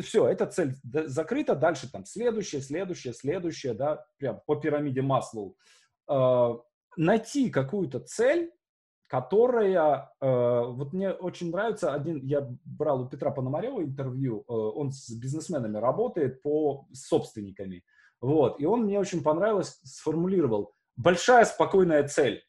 Все, эта цель закрыта, дальше там следующее, следующее, следующее, да, прям по пирамиде Маслоу. Найти какую-то цель, которая, э, вот мне очень нравится, один, я брал у Петра Пономарева интервью, э, он с бизнесменами работает по с собственниками, вот, и он мне очень понравилось, сформулировал, большая спокойная цель.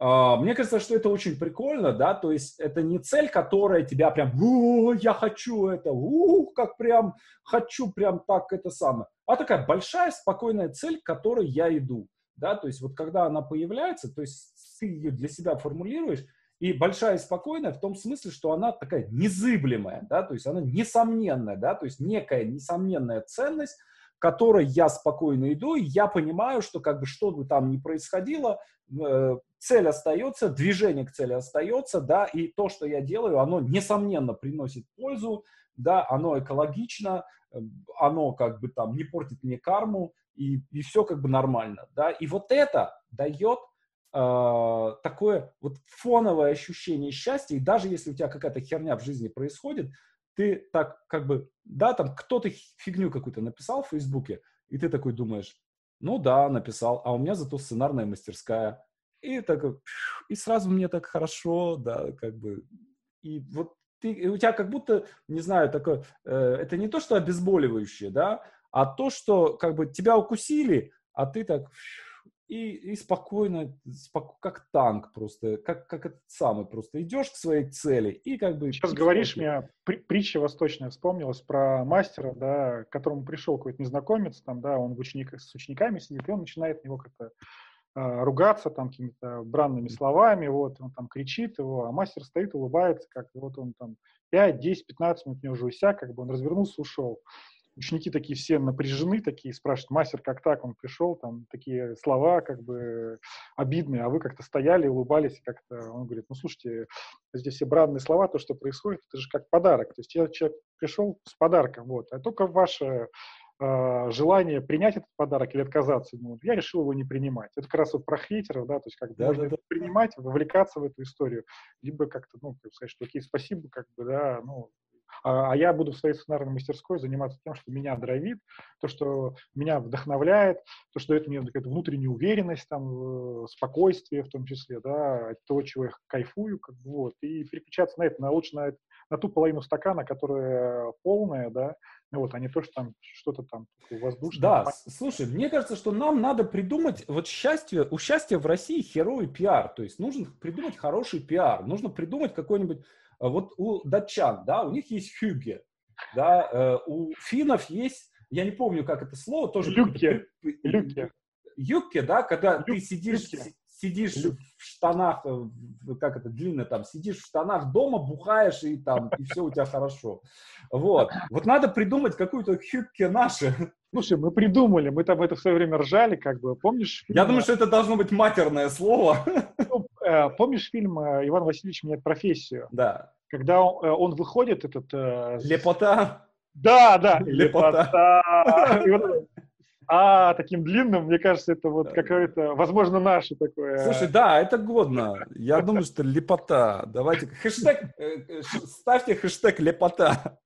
Э, мне кажется, что это очень прикольно, да, то есть это не цель, которая тебя прям, о, я хочу это, ух, как прям хочу прям так это самое, а такая большая спокойная цель, к которой я иду да, то есть вот когда она появляется, то есть ты ее для себя формулируешь, и большая и спокойная в том смысле, что она такая незыблемая, да, то есть она несомненная, да, то есть некая несомненная ценность, к которой я спокойно иду, и я понимаю, что как бы что бы там ни происходило, э, цель остается, движение к цели остается, да, и то, что я делаю, оно несомненно приносит пользу, да, оно экологично, э, оно как бы там не портит мне карму, и, и все как бы нормально, да, и вот это дает э, такое вот фоновое ощущение счастья, и даже если у тебя какая-то херня в жизни происходит, ты так как бы, да, там кто-то фигню какую-то написал в Фейсбуке, и ты такой думаешь, ну да, написал, а у меня зато сценарная мастерская. И так, и сразу мне так хорошо, да, как бы, и вот ты, у тебя как будто, не знаю, такое, э, это не то, что обезболивающее, да, а то, что как бы тебя укусили, а ты так и, и спокойно, споко, как танк просто, как, как этот самый, просто идешь к своей цели и как бы... Сейчас говоришь, мне при, притча восточная вспомнилась про мастера, да, к которому пришел какой-то незнакомец, там, да, он в ученик, с учениками сидит, и он начинает него как-то э, ругаться там какими-то бранными словами, вот, он там кричит его, а мастер стоит, улыбается, как вот он там 5, 10, 15 минут у него уже уся, как бы он развернулся, ушел ученики такие все напряжены, такие спрашивают, мастер, как так, он пришел, там такие слова как бы обидные, а вы как-то стояли, улыбались, как-то, он говорит, ну, слушайте, здесь все бранные слова, то, что происходит, это же как подарок, то есть человек пришел с подарком, вот, а только ваше э, желание принять этот подарок или отказаться ну, я решил его не принимать. Это как раз вот про хейтеров, да, то есть как бы да, можно да, это да. принимать, вовлекаться в эту историю, либо как-то, ну, как сказать, что окей, спасибо, как бы, да, ну, а, а я буду в своей сценарной мастерской заниматься тем, что меня драйвит, то, что меня вдохновляет, то, что это мне какая-то внутренняя уверенность, там, э, спокойствие в том числе, да, того, чего я кайфую, как вот, и переключаться на это, на лучше на, на ту половину стакана, которая полная, да, вот, а не то, что там что-то там воздушное. Да, слушай, мне кажется, что нам надо придумать, вот счастье, у счастья в России херовый пиар, то есть нужно придумать хороший пиар, нужно придумать какой-нибудь вот у датчан, да, у них есть хюге, да, э, у финнов есть, я не помню, как это слово, тоже... Люки. Люки. Юбки, да, когда Люк, ты сидишь, сидишь Люк. в штанах, э, как это, длинно там, сидишь в штанах дома, бухаешь и там, и все у тебя хорошо. Вот. Вот надо придумать какую-то хюбке наши. Слушай, мы придумали, мы там это в свое время ржали, как бы, помнишь? Фильм? Я думаю, что это должно быть матерное слово. Ну, помнишь фильм э, «Иван Васильевич меняет профессию»? Да. Когда он, э, он выходит, этот... Э, Лепота. Да, да. Лепота. Лепота. А таким длинным, мне кажется, это вот какое-то, возможно, наше такое. Слушай, да, это годно. Я думаю, что лепота. Давайте хэштег, э, э, ставьте хэштег лепота.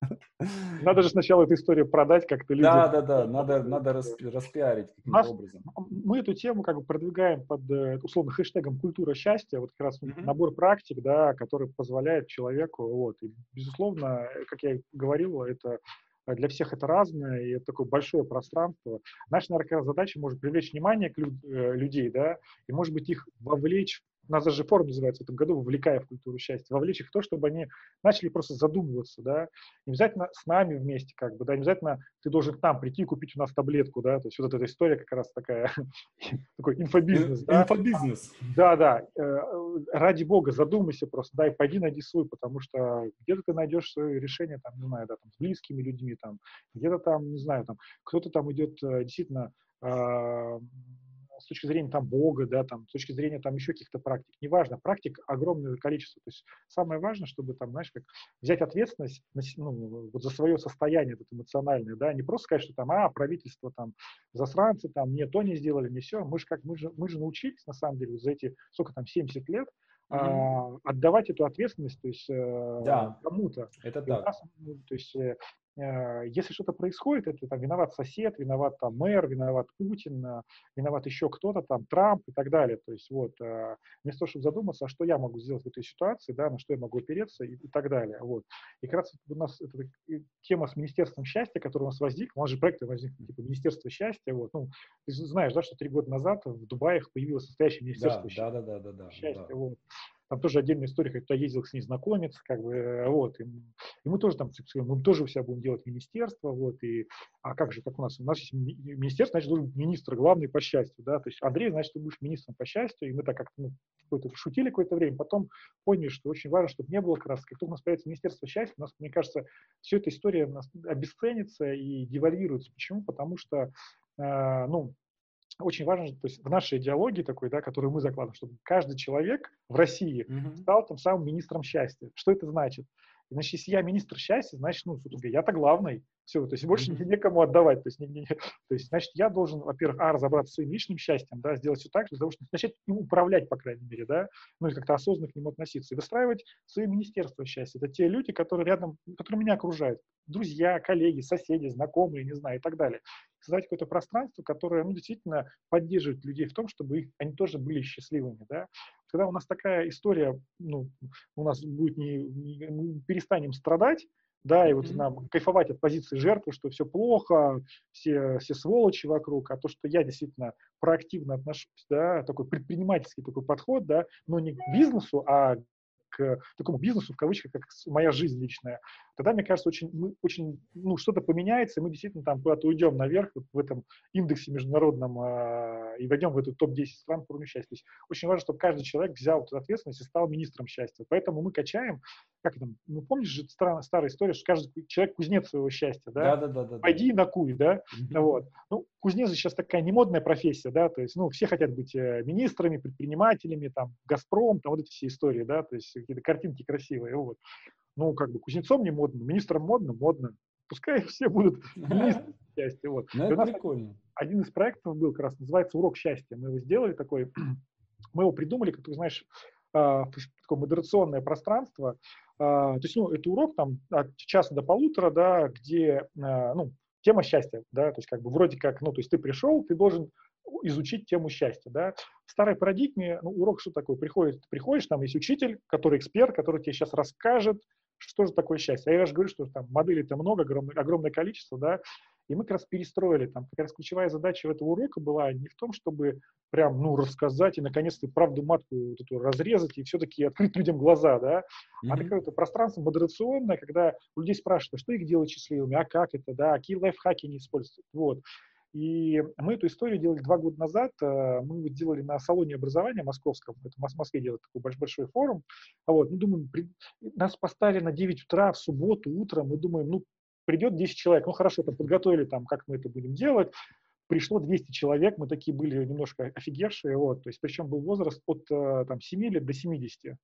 Надо же сначала эту историю продать как-то людям. Да, да, да, надо, надо распиарить каким-то образом. Мы эту тему как бы продвигаем под, э, условно, хэштегом культура счастья, вот как раз mm-hmm. набор практик, да, который позволяет человеку, вот, и, безусловно, как я говорил, это для всех это разное, и это такое большое пространство. Наша, наверное, задача может привлечь внимание к люд, э, людей, да, и, может быть, их вовлечь у нас даже форум называется в этом году «Вовлекая в культуру счастья», вовлечь их в то, чтобы они начали просто задумываться, да, не обязательно с нами вместе, как бы, да, не обязательно ты должен к нам прийти и купить у нас таблетку, да, то есть вот эта история как раз такая, такой инфобизнес, да. Инфобизнес. Да, да, э, ради бога, задумайся просто, да, и пойди найди свой, потому что где-то ты найдешь свое решение, там, не знаю, да, там, с близкими людьми, там, где-то там, не знаю, там, кто-то там идет э, действительно а, с точки зрения там Бога, да, там, с точки зрения там еще каких-то практик, неважно, практик огромное количество. То есть самое важное, чтобы там, знаешь, как взять ответственность ну, вот за свое состояние это эмоциональное, да, не просто сказать, что там, а, правительство там, засранцы, там, мне то не сделали, не все. Мы же как, мы же, мы же научились, на самом деле, за эти, сколько там, 70 лет, Mm-hmm. отдавать эту ответственность, то есть э, да, кому-то. Это так. Нас, ну, то есть Э, если что-то происходит, это там виноват сосед, виноват там мэр, виноват Путин, э, виноват еще кто-то там, Трамп и так далее. То есть вот, э, вместо того, чтобы задуматься, а что я могу сделать в этой ситуации, да, на что я могу опереться и, и так далее. Вот. И как раз у нас эта тема с Министерством счастья, которая у нас возникла, у нас же проект возник типа Министерство счастья. Вот. Ну, ты знаешь, да, что три года назад в Дубае появилось настоящее Министерство да, счастья. Да, да, да, да, счастья. Да. Вот. Там тоже отдельная история, как туда ездил с ней знакомец, как бы, э, вот, и, и мы тоже там, мы тоже у себя будем делать министерство, вот, и, а как же, как у нас, у нас есть министерство, значит, должен быть министр главный по счастью, да, то есть Андрей, значит, ты будешь министром по счастью, и мы так как-то, ну, какое-то шутили какое-то время, потом поняли, что очень важно, чтобы не было как раз, как только у нас появится министерство счастья, у нас, мне кажется, все эта история у нас обесценится и девальвируется. Почему? Потому что, э, ну, очень важно, то есть в нашей идеологии такой, да, которую мы закладываем, чтобы каждый человек в России mm-hmm. стал тем самым министром счастья. Что это значит? Значит, если я министр счастья, значит, ну, я-то главный, все, то есть больше mm-hmm. некому отдавать. То есть, не, то есть, значит, я должен, во-первых, а, разобраться с своим личным счастьем, да, сделать все так, для того, чтобы начать им управлять, по крайней мере, да, ну, или как-то осознанно к нему относиться, и выстраивать свои министерства счастья. Это те люди, которые рядом, которые меня окружают, друзья, коллеги, соседи, знакомые, не знаю, и так далее. Создать какое-то пространство, которое, ну, действительно поддерживает людей в том, чтобы их, они тоже были счастливыми, да. Когда у нас такая история, ну, у нас будет не, не мы перестанем страдать, да, и вот mm-hmm. нам кайфовать от позиции жертвы, что все плохо, все, все сволочи вокруг, а то, что я действительно проактивно отношусь, да, такой предпринимательский такой подход, да, но не к бизнесу, а к такому бизнесу, в кавычках, как моя жизнь личная, тогда, мне кажется, очень, мы, очень ну, что-то поменяется, и мы действительно там куда-то уйдем наверх вот в этом индексе международном э, и войдем в эту топ-10 стран по уровню счастья. То есть очень важно, чтобы каждый человек взял эту ответственность и стал министром счастья. Поэтому мы качаем, как это, ну помнишь же старая, старая история, что каждый человек кузнец своего счастья, да? Да, да, да. да Пойди на куй, да? Mm-hmm. Вот. Ну, кузнец сейчас такая немодная профессия, да, то есть, ну, все хотят быть э, министрами, предпринимателями, там, Газпром, там вот эти все истории, да, то есть какие-то картинки красивые, вот ну, как бы кузнецом не модно, министром модно, модно. Пускай все будут министром счастья. Вот. Ну, это прикольно. Один из проектов был как раз, называется «Урок счастья». Мы его сделали такой, мы его придумали, как ты знаешь, а, такое модерационное пространство. А, то есть, ну, это урок там от часа до полутора, да, где, а, ну, тема счастья, да, то есть как бы вроде как, ну, то есть ты пришел, ты должен изучить тему счастья, да. В старой парадигме, ну, урок что такое? Приходит, приходишь, там есть учитель, который эксперт, который тебе сейчас расскажет, что же такое счастье. А я же говорю, что там моделей-то много, огромное, огромное количество, да, и мы как раз перестроили, там, как раз ключевая задача этого урока была не в том, чтобы прям, ну, рассказать и, наконец-то, правду матку вот эту разрезать и все-таки открыть людям глаза, да, mm-hmm. а такое-то пространство модерационное, когда у людей спрашивают, а что их делает счастливыми, а как это, да, какие лайфхаки они используют, вот. И мы эту историю делали два года назад. Э, мы делали на салоне образования московском. Это в Москве делают такой большой, большой форум. А вот, мы думаем, при... нас поставили на 9 утра в субботу утром. Мы думаем, ну, придет 10 человек. Ну, хорошо, там подготовили, там, как мы это будем делать. Пришло 200 человек, мы такие были немножко офигевшие, вот, то есть, причем был возраст от э, там, 7 лет до 70.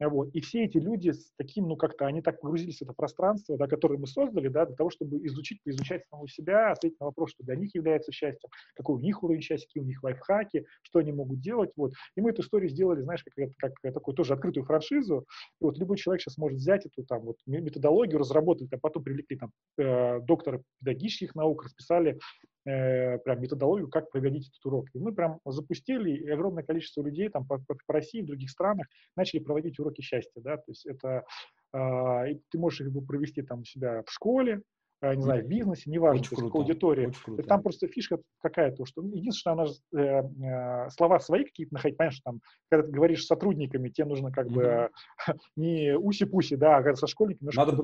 Вот. И все эти люди с таким, ну как-то, они так погрузились в это пространство, да, которое мы создали, да, для того, чтобы изучить, поизучать самого себя, ответить на вопрос, что для них является счастьем, какой у них уровень счастья, какие у них лайфхаки, что они могут делать. Вот. И мы эту историю сделали, знаешь, как, как, как такую тоже открытую франшизу. И вот любой человек сейчас может взять эту там вот методологию, разработать, а потом привлекли там э, доктора педагогических наук, расписали э, прям методологию, как проводить этот урок. И мы прям запустили, и огромное количество людей там по, по, по России, в других странах начали проводить уроки счастья, да, то есть это э, ты можешь их провести там у себя в школе, не знаю, в бизнесе, неважно, очень круто, аудитории. Круто. Там просто фишка какая-то, что единственное, она э, э, слова свои какие-то находить, понимаешь, там, когда ты говоришь с сотрудниками, тебе нужно как mm-hmm. бы не уси-пуси, да, а когда со школьниками... Надо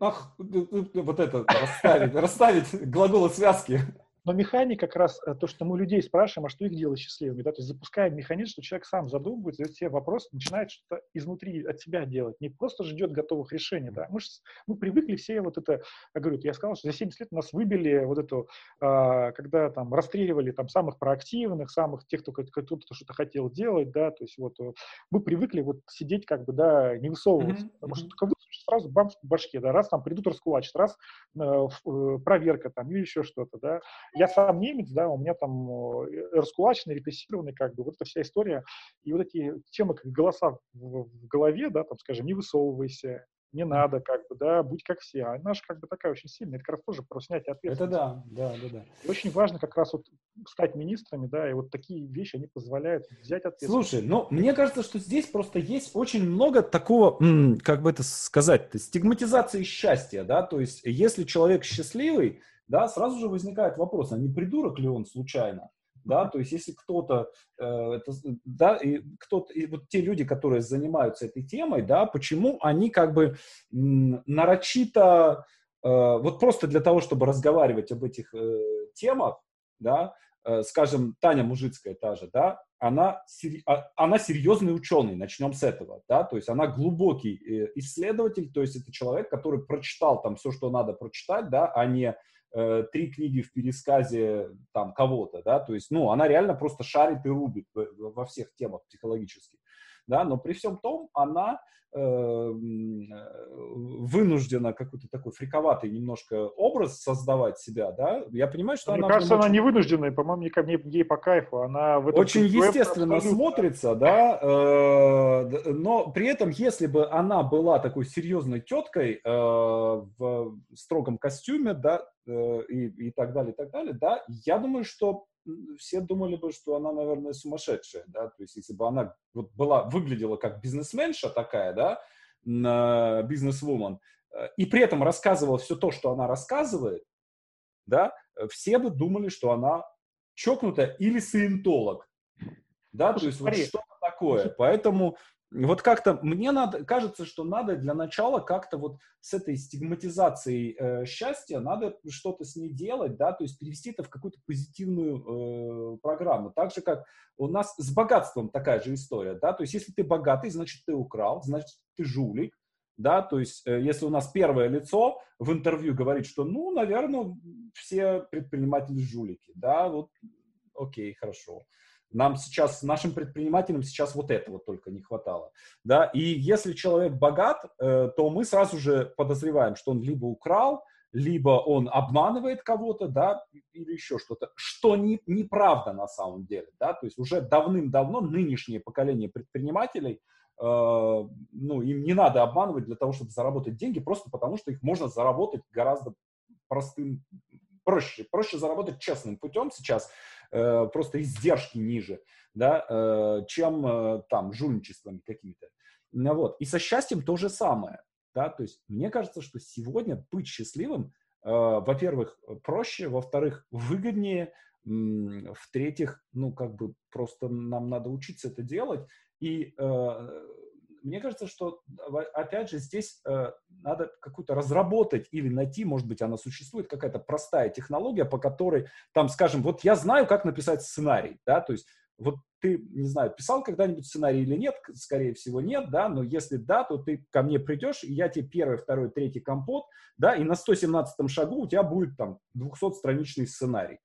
ах, вот это расставить, расставить глаголы связки. Но механик как раз э, то, что мы людей спрашиваем, а что их делает счастливыми, да, то есть запускаем механизм, что человек сам задумывается, задает себе вопрос, начинает что-то изнутри от себя делать, не просто ждет готовых решений, да. Мы, же, мы привыкли все вот это, я говорю, я сказал, что за 70 лет нас выбили вот эту, а, когда там расстреливали там самых проактивных, самых тех, кто кто-то что-то хотел делать, да, то есть вот э, мы привыкли вот сидеть как бы, да, не высовываться, mm-hmm. потому что только сразу бам в башке, да, раз там придут раскулачат, раз э, э, проверка там или еще что-то, да. Я сам немец, да, у меня там э, раскулаченный, репрессированный, как бы, вот эта вся история. И вот эти темы, как голоса в, в голове, да, там, скажем, не высовывайся, не надо, как бы, да, будь как все. А наша как бы такая очень сильная, это как раз тоже про снятие ответственности. Это да, да, да, да. И очень важно как раз вот стать министрами, да, и вот такие вещи, они позволяют взять ответственность. Слушай, ну, мне кажется, что здесь просто есть очень много такого, как бы это сказать, стигматизации счастья, да, то есть если человек счастливый, да, сразу же возникает вопрос, а не придурок ли он случайно? Да, то есть если кто-то, э, да, и кто-то, и вот те люди, которые занимаются этой темой, да, почему они как бы нарочито, э, вот просто для того, чтобы разговаривать об этих э, темах, да, э, скажем, Таня Мужицкая та же, да, она, а, она серьезный ученый, начнем с этого, да, то есть она глубокий э, исследователь, то есть это человек, который прочитал там все, что надо прочитать, да, а не э, три книги в пересказе там кого-то, да, то есть, ну, она реально просто шарит и рубит во всех темах психологических, да, но при всем том она э, вынуждена какой-то такой фриковатый немножко образ создавать себя, да, я понимаю, что Мне она... кажется, она очень... не вынужденная, по-моему, мне, мне, ей по кайфу, она в этом Очень естественно абсолютно. смотрится, да, э, но при этом, если бы она была такой серьезной теткой э, в строгом костюме, да, и, и так далее, и так далее, да, я думаю, что все думали бы, что она, наверное, сумасшедшая, да, то есть если бы она вот была, выглядела как бизнесменша такая, да, бизнес-вумен, э, и при этом рассказывала все то, что она рассказывает, да, все бы думали, что она чокнутая или саентолог, да, Слушай, то есть смотри, вот что-то такое. Поэтому вот как-то мне надо, кажется, что надо для начала как-то вот с этой стигматизацией э, счастья надо что-то с ней делать, да, то есть перевести это в какую-то позитивную э, программу. Так же, как у нас с богатством такая же история, да, то есть если ты богатый, значит ты украл, значит ты жулик, да, то есть э, если у нас первое лицо в интервью говорит, что, ну, наверное, все предприниматели жулики, да, вот, окей, хорошо. Нам сейчас, нашим предпринимателям сейчас вот этого только не хватало. Да? И если человек богат, э, то мы сразу же подозреваем, что он либо украл, либо он обманывает кого-то, да, или еще что-то, что не, неправда на самом деле, да, то есть уже давным-давно нынешнее поколение предпринимателей, э, ну, им не надо обманывать для того, чтобы заработать деньги, просто потому что их можно заработать гораздо простым, проще, проще заработать честным путем сейчас, просто издержки ниже, да, э, чем э, там жульничествами какими-то. Ну, вот. И со счастьем то же самое. Да? То есть мне кажется, что сегодня быть счастливым, э, во-первых, проще, во-вторых, выгоднее, в-третьих, ну, как бы просто нам надо учиться это делать. И э, мне кажется, что, опять же, здесь э, надо какую-то разработать или найти, может быть, она существует, какая-то простая технология, по которой, там, скажем, вот я знаю, как написать сценарий, да, то есть вот ты, не знаю, писал когда-нибудь сценарий или нет, скорее всего нет, да, но если да, то ты ко мне придешь, и я тебе первый, второй, третий компот, да, и на 117 шагу у тебя будет там 200-страничный сценарий.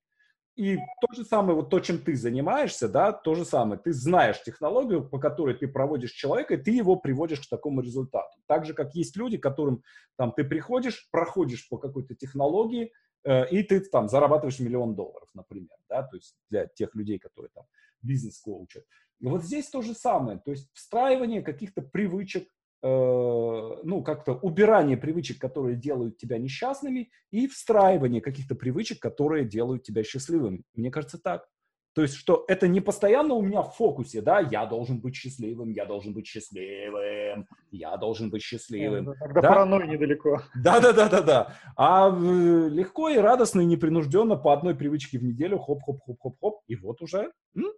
И то же самое, вот то, чем ты занимаешься, да, то же самое. Ты знаешь технологию, по которой ты проводишь человека, и ты его приводишь к такому результату. Так же, как есть люди, которым там ты приходишь, проходишь по какой-то технологии, э, и ты там зарабатываешь миллион долларов, например, да, то есть для тех людей, которые там бизнес-коуча. И вот здесь то же самое, то есть встраивание каких-то привычек, ну, как-то убирание привычек, которые делают тебя несчастными, и встраивание каких-то привычек, которые делают тебя счастливым. Мне кажется, так. То есть, что это не постоянно у меня в фокусе, да, я должен быть счастливым, я должен быть счастливым, я должен быть счастливым. Тогда да? паранойя недалеко. Да-да-да-да-да. А э, легко и радостно и непринужденно по одной привычке в неделю, хоп-хоп-хоп-хоп-хоп, и вот уже м,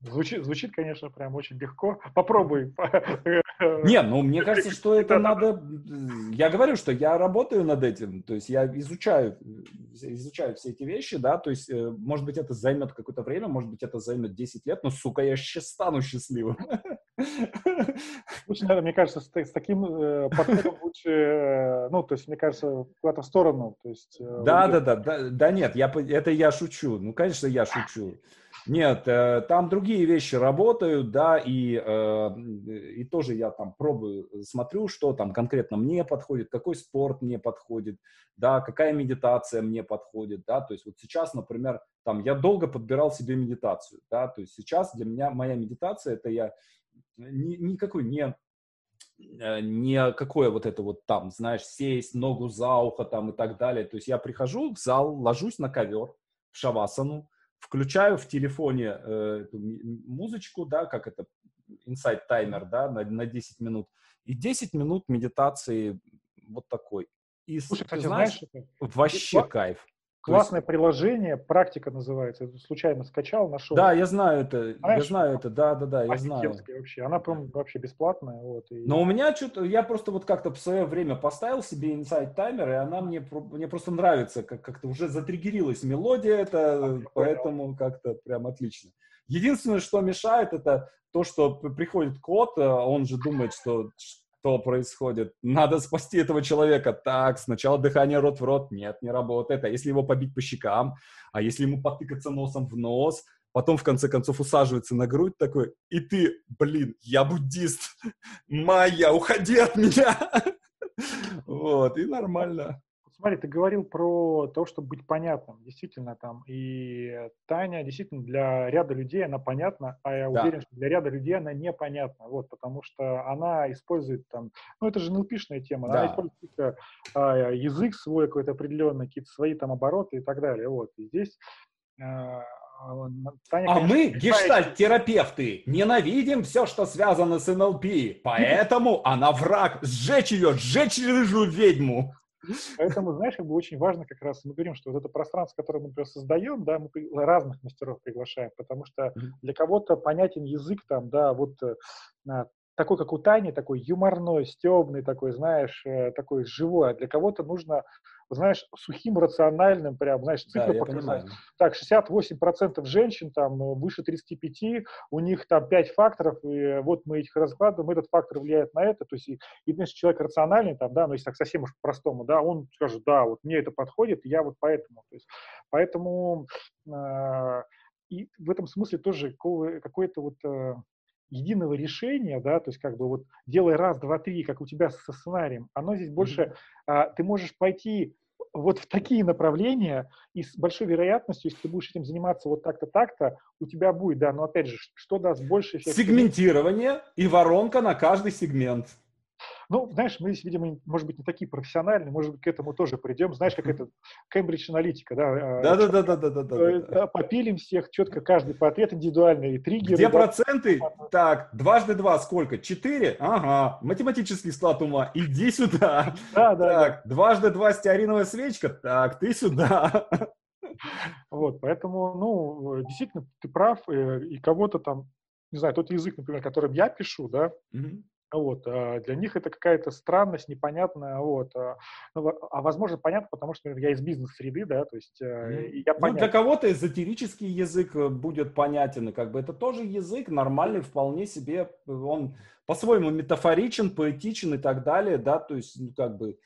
Звучит, звучит, конечно, прям очень легко. Попробуй. Не, ну мне кажется, что это надо... Я говорю, что я работаю над этим, то есть я изучаю, изучаю все эти вещи, да, то есть, э, может быть, это займет какое-то время, может быть, это займет 10 лет, но, сука, я сейчас стану счастливым. Лучше, наверное, мне кажется, с, с таким э, подходом лучше, э, ну, то есть, мне кажется, куда-то в сторону, то есть... Э, да, да, да, да, да, нет, я, это я шучу, ну, конечно, я шучу. Нет, э, там другие вещи работают, да, и, э, и тоже я там пробую, смотрю, что там конкретно мне подходит, какой спорт мне подходит, да, какая медитация мне подходит, да, то есть вот сейчас, например, там я долго подбирал себе медитацию, да, то есть сейчас для меня моя медитация это я ни, никакой не э, не какое вот это вот там, знаешь, сесть, ногу за ухо там и так далее. То есть я прихожу в зал, ложусь на ковер в шавасану, включаю в телефоне э, эту музычку, да, как это, inside таймер, да, на, на 10 минут, и 10 минут медитации вот такой. И, Слушай, ты кстати, знаешь, знаешь вообще это... кайф. Классное есть... приложение, практика называется. Я случайно скачал, нашел. Да, я знаю это. Знаешь, я знаю это, да, да, да, я знаю. Вообще. Она прям вообще бесплатная. Вот, и... Но у меня что-то, я просто вот как-то в свое время поставил себе Insight таймер, и она мне, мне просто нравится, как- как-то уже затриггерилась мелодия это, поэтому как-то прям отлично. Единственное, что мешает, это то, что приходит кот, а он же думает, что что происходит. Надо спасти этого человека. Так, сначала дыхание рот в рот. Нет, не работает. А если его побить по щекам? А если ему потыкаться носом в нос? Потом, в конце концов, усаживается на грудь такой, и ты, блин, я буддист. Майя, уходи от меня. Вот, и нормально смотри, ты говорил про то, чтобы быть понятным. Действительно, там и Таня, действительно, для ряда людей она понятна, а я да. уверен, что для ряда людей она непонятна. Вот, потому что она использует там, ну, это же НЛПшная тема, да. она использует а, язык свой какой-то определенный, какие-то свои там обороты и так далее. Вот, и здесь а, Таня, а мы, гештальт-терапевты, ненавидим все, что связано с НЛП, поэтому она враг. Сжечь ее, сжечь рыжую ведьму. Поэтому, знаешь, как бы очень важно как раз, мы говорим, что вот это пространство, которое мы например, создаем, да, мы разных мастеров приглашаем, потому что для кого-то понятен язык там, да, вот э, такой, как у Тани, такой юморной, стебный, такой, знаешь, э, такой живой, а для кого-то нужно, знаешь, сухим, рациональным, прям, знаешь, цифры да, показать. Так, 68% женщин, там, э, выше 35, у них там 5 факторов, и вот мы их раскладываем, этот фактор влияет на это, то есть, и, и знаешь, человек рациональный, там, да, но если так совсем уж по-простому, да, он скажет, да, вот мне это подходит, я вот поэтому, то есть, поэтому э, и в этом смысле тоже какое-то вот единого решения, да, то есть как бы вот делай раз, два, три, как у тебя со сценарием, оно здесь больше, mm-hmm. а, ты можешь пойти вот в такие направления, и с большой вероятностью, если ты будешь этим заниматься вот так-то, так-то, у тебя будет, да, но опять же, что даст больше эффект? Сегментирование и воронка на каждый сегмент. Ну, знаешь, мы здесь, видимо, может быть, не такие профессиональные, может быть, к этому тоже придем. Знаешь, как это Кембридж аналитика, да? Да-да-да-да-да-да. Попилим всех четко, каждый портрет индивидуальный, триггеры. Где проценты? Так, дважды два сколько? Четыре? Ага, математический склад ума, иди сюда. Да, да. Так, дважды два стеариновая свечка? Так, ты сюда. Вот, поэтому, ну, действительно, ты прав, э, и кого-то там, не знаю, тот язык, например, которым я пишу, да, вот, а для них это какая-то странность непонятная, вот, а, ну, а возможно понятно, потому что я из бизнес-среды, да, то есть mm. я Ну, для кого-то эзотерический язык э, будет понятен, и как бы это тоже язык нормальный, вполне себе, он по-своему метафоричен, поэтичен и так далее, да, то есть, ну, как бы,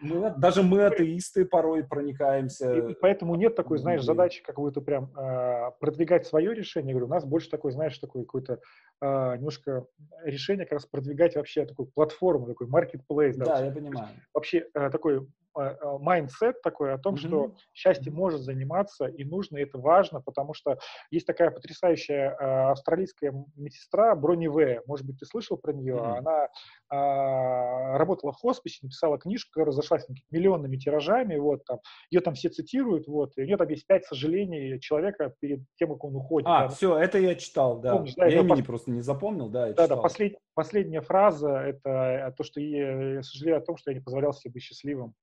мы, даже мы, атеисты, порой проникаемся. И, и поэтому нет такой, знаешь, задачи какую-то прям э, продвигать свое решение. Я говорю, у нас больше такой, знаешь, такой какой-то э, немножко решение как раз продвигать вообще такую платформу, такой marketplace. Да, да я понимаю. Вообще э, такой mindset такой о том, mm-hmm. что счастье может заниматься и нужно, и это важно, потому что есть такая потрясающая э, австралийская медсестра Бронни Вэр. Может быть, ты слышал про нее? Mm-hmm. Она э, работала в хосписе, написала книжку, которая разошлась миллионными тиражами, вот, там, ее там все цитируют, вот, и у нее там есть пять сожалений человека перед тем, как он уходит. А, да. все, это я читал, да. Помнишь, да я имени пос... просто не запомнил, да, Да, читал. да, послед... последняя фраза, это то, что я сожалею о том, что я не позволял себе быть счастливым.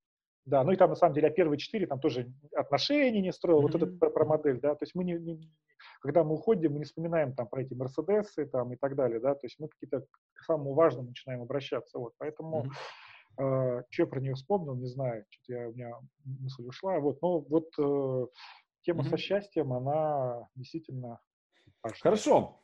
Да, ну и там на самом деле, а первые четыре там тоже отношения не строил, mm-hmm. вот это про, про модель, да, то есть мы не, не, когда мы уходим, мы не вспоминаем там про эти Мерседесы там и так далее, да, то есть мы какие-то к самому важному начинаем обращаться, вот, поэтому mm-hmm. э, что я про нее вспомнил, не знаю, что-то я, у меня мысль ушла, вот, но вот э, тема mm-hmm. со счастьем, она действительно важна. Хорошо,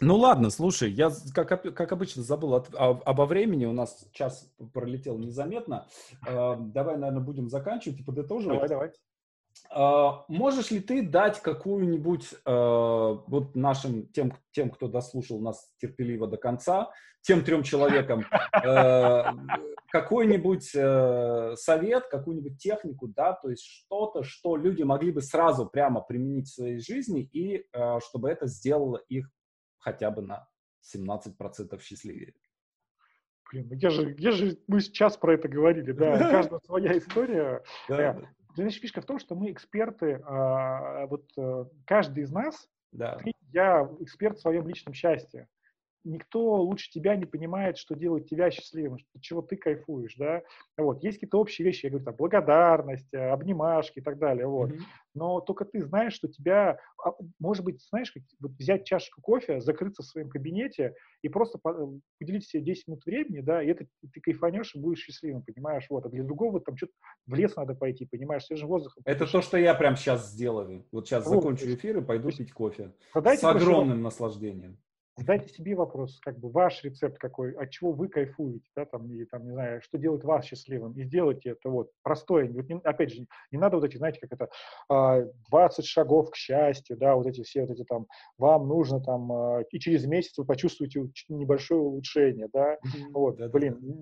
ну ладно, слушай, я, как, как обычно, забыл от, об, обо времени, у нас час пролетел незаметно. Э, давай, наверное, будем заканчивать и подытоживать. Давай, давай. Э, можешь ли ты дать какую-нибудь, вот нашим, тем, тем, кто дослушал нас терпеливо до конца, тем трем человекам, какой-нибудь совет, какую-нибудь технику, да, то есть что-то, что люди могли бы сразу прямо применить в своей жизни, и чтобы это сделало их хотя бы на 17% счастливее. Блин, ну где же, где же мы сейчас про это говорили, да, у каждого своя история. Э, знаешь, фишка в том, что мы эксперты, а, вот э, каждый из нас, я эксперт в своем личном счастье никто лучше тебя не понимает, что делает тебя счастливым, что, чего ты кайфуешь, да. Вот. Есть какие-то общие вещи, я говорю, там, благодарность, э, обнимашки и так далее, вот. Mm-hmm. Но только ты знаешь, что тебя, а, может быть, знаешь, как, вот взять чашечку кофе, закрыться в своем кабинете и просто уделить себе 10 минут времени, да, и это ты кайфанешь и будешь счастливым, понимаешь, вот. А для другого там что-то в лес надо пойти, понимаешь, свежим воздухом. Это то, что я прям сейчас сделаю. Вот сейчас вот, закончу эфир и пойду пить кофе. С огромным наслаждением задайте себе вопрос, как бы ваш рецепт какой, от чего вы кайфуете, да, там, и там, не знаю, что делает вас счастливым, и сделайте это вот простое, вот, не, опять же, не надо вот эти, знаете, как это, 20 а, шагов к счастью, да, вот эти все вот эти там, вам нужно там, а, и через месяц вы почувствуете небольшое улучшение, да, mm-hmm. вот, да, блин, да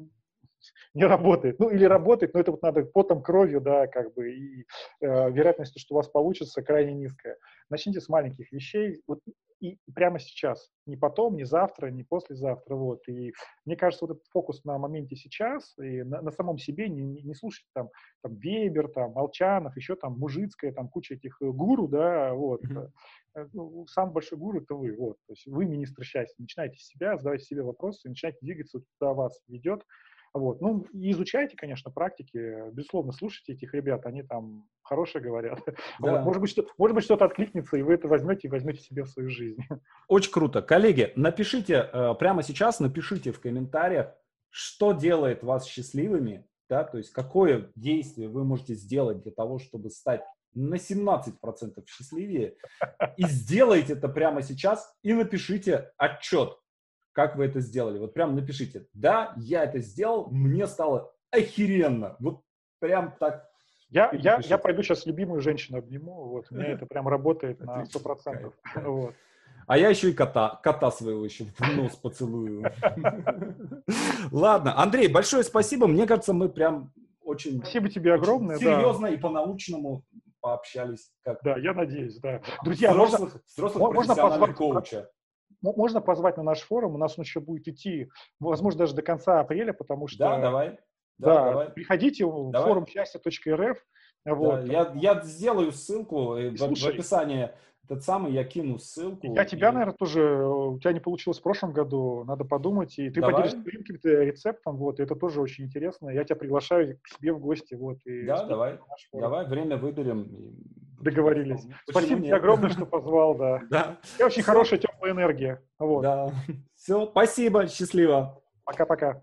не работает. Ну, или работает, но это вот надо потом, кровью, да, как бы, и э, вероятность, что у вас получится, крайне низкая. Начните с маленьких вещей, вот, и прямо сейчас, не потом, не завтра, не послезавтра, вот. И мне кажется, вот этот фокус на моменте сейчас и на, на самом себе, не, не, не слушать там, там Вебер, там, Молчанов, еще там Мужицкая, там куча этих э, гуру, да, вот. Mm-hmm. Ну, самый большой гуру это вы, вот. То есть вы министр счастья. Начинайте с себя, задавайте себе вопросы, начинайте двигаться, куда вас ведет. Вот. Ну, изучайте, конечно, практики, безусловно, слушайте этих ребят, они там хорошие говорят. Да. Вот. Может, быть, что, может быть, что-то откликнется, и вы это возьмете и возьмете себе в свою жизнь. Очень круто. Коллеги, напишите, э, прямо сейчас напишите в комментариях, что делает вас счастливыми, да, то есть какое действие вы можете сделать для того, чтобы стать на 17% счастливее, и сделайте это прямо сейчас, и напишите отчет, как вы это сделали. Вот прям напишите, да, я это сделал, мне стало охеренно. Вот прям так. Я, я, я пойду сейчас любимую женщину обниму, вот, меня это прям работает на 100%. Вот. А я еще и кота, кота своего еще в нос поцелую. Ладно, Андрей, большое спасибо. Мне кажется, мы прям очень... Спасибо тебе огромное. Серьезно и по-научному пообщались. Как... Да, я надеюсь, да. Друзья, взрослых, можно, взрослых можно позвать коуча. Можно позвать на наш форум, у нас он еще будет идти, возможно, даже до конца апреля, потому что... Да, давай. Да, да давай. приходите в форум счастья.рф. Вот. Да, я, я сделаю ссылку в, в описании этот самый, я кину ссылку. Я и... тебя, наверное, тоже, у тебя не получилось в прошлом году, надо подумать, и ты Давай. поделишься своим каким-то рецептом, вот, и это тоже очень интересно. Я тебя приглашаю к себе в гости, вот. И да, давай, давай, время выберем. Договорились. Почему Спасибо тебе огромное, что позвал, да. Да. И очень хорошая теплая энергия. Вот. Да. Все, спасибо, счастливо. Пока-пока.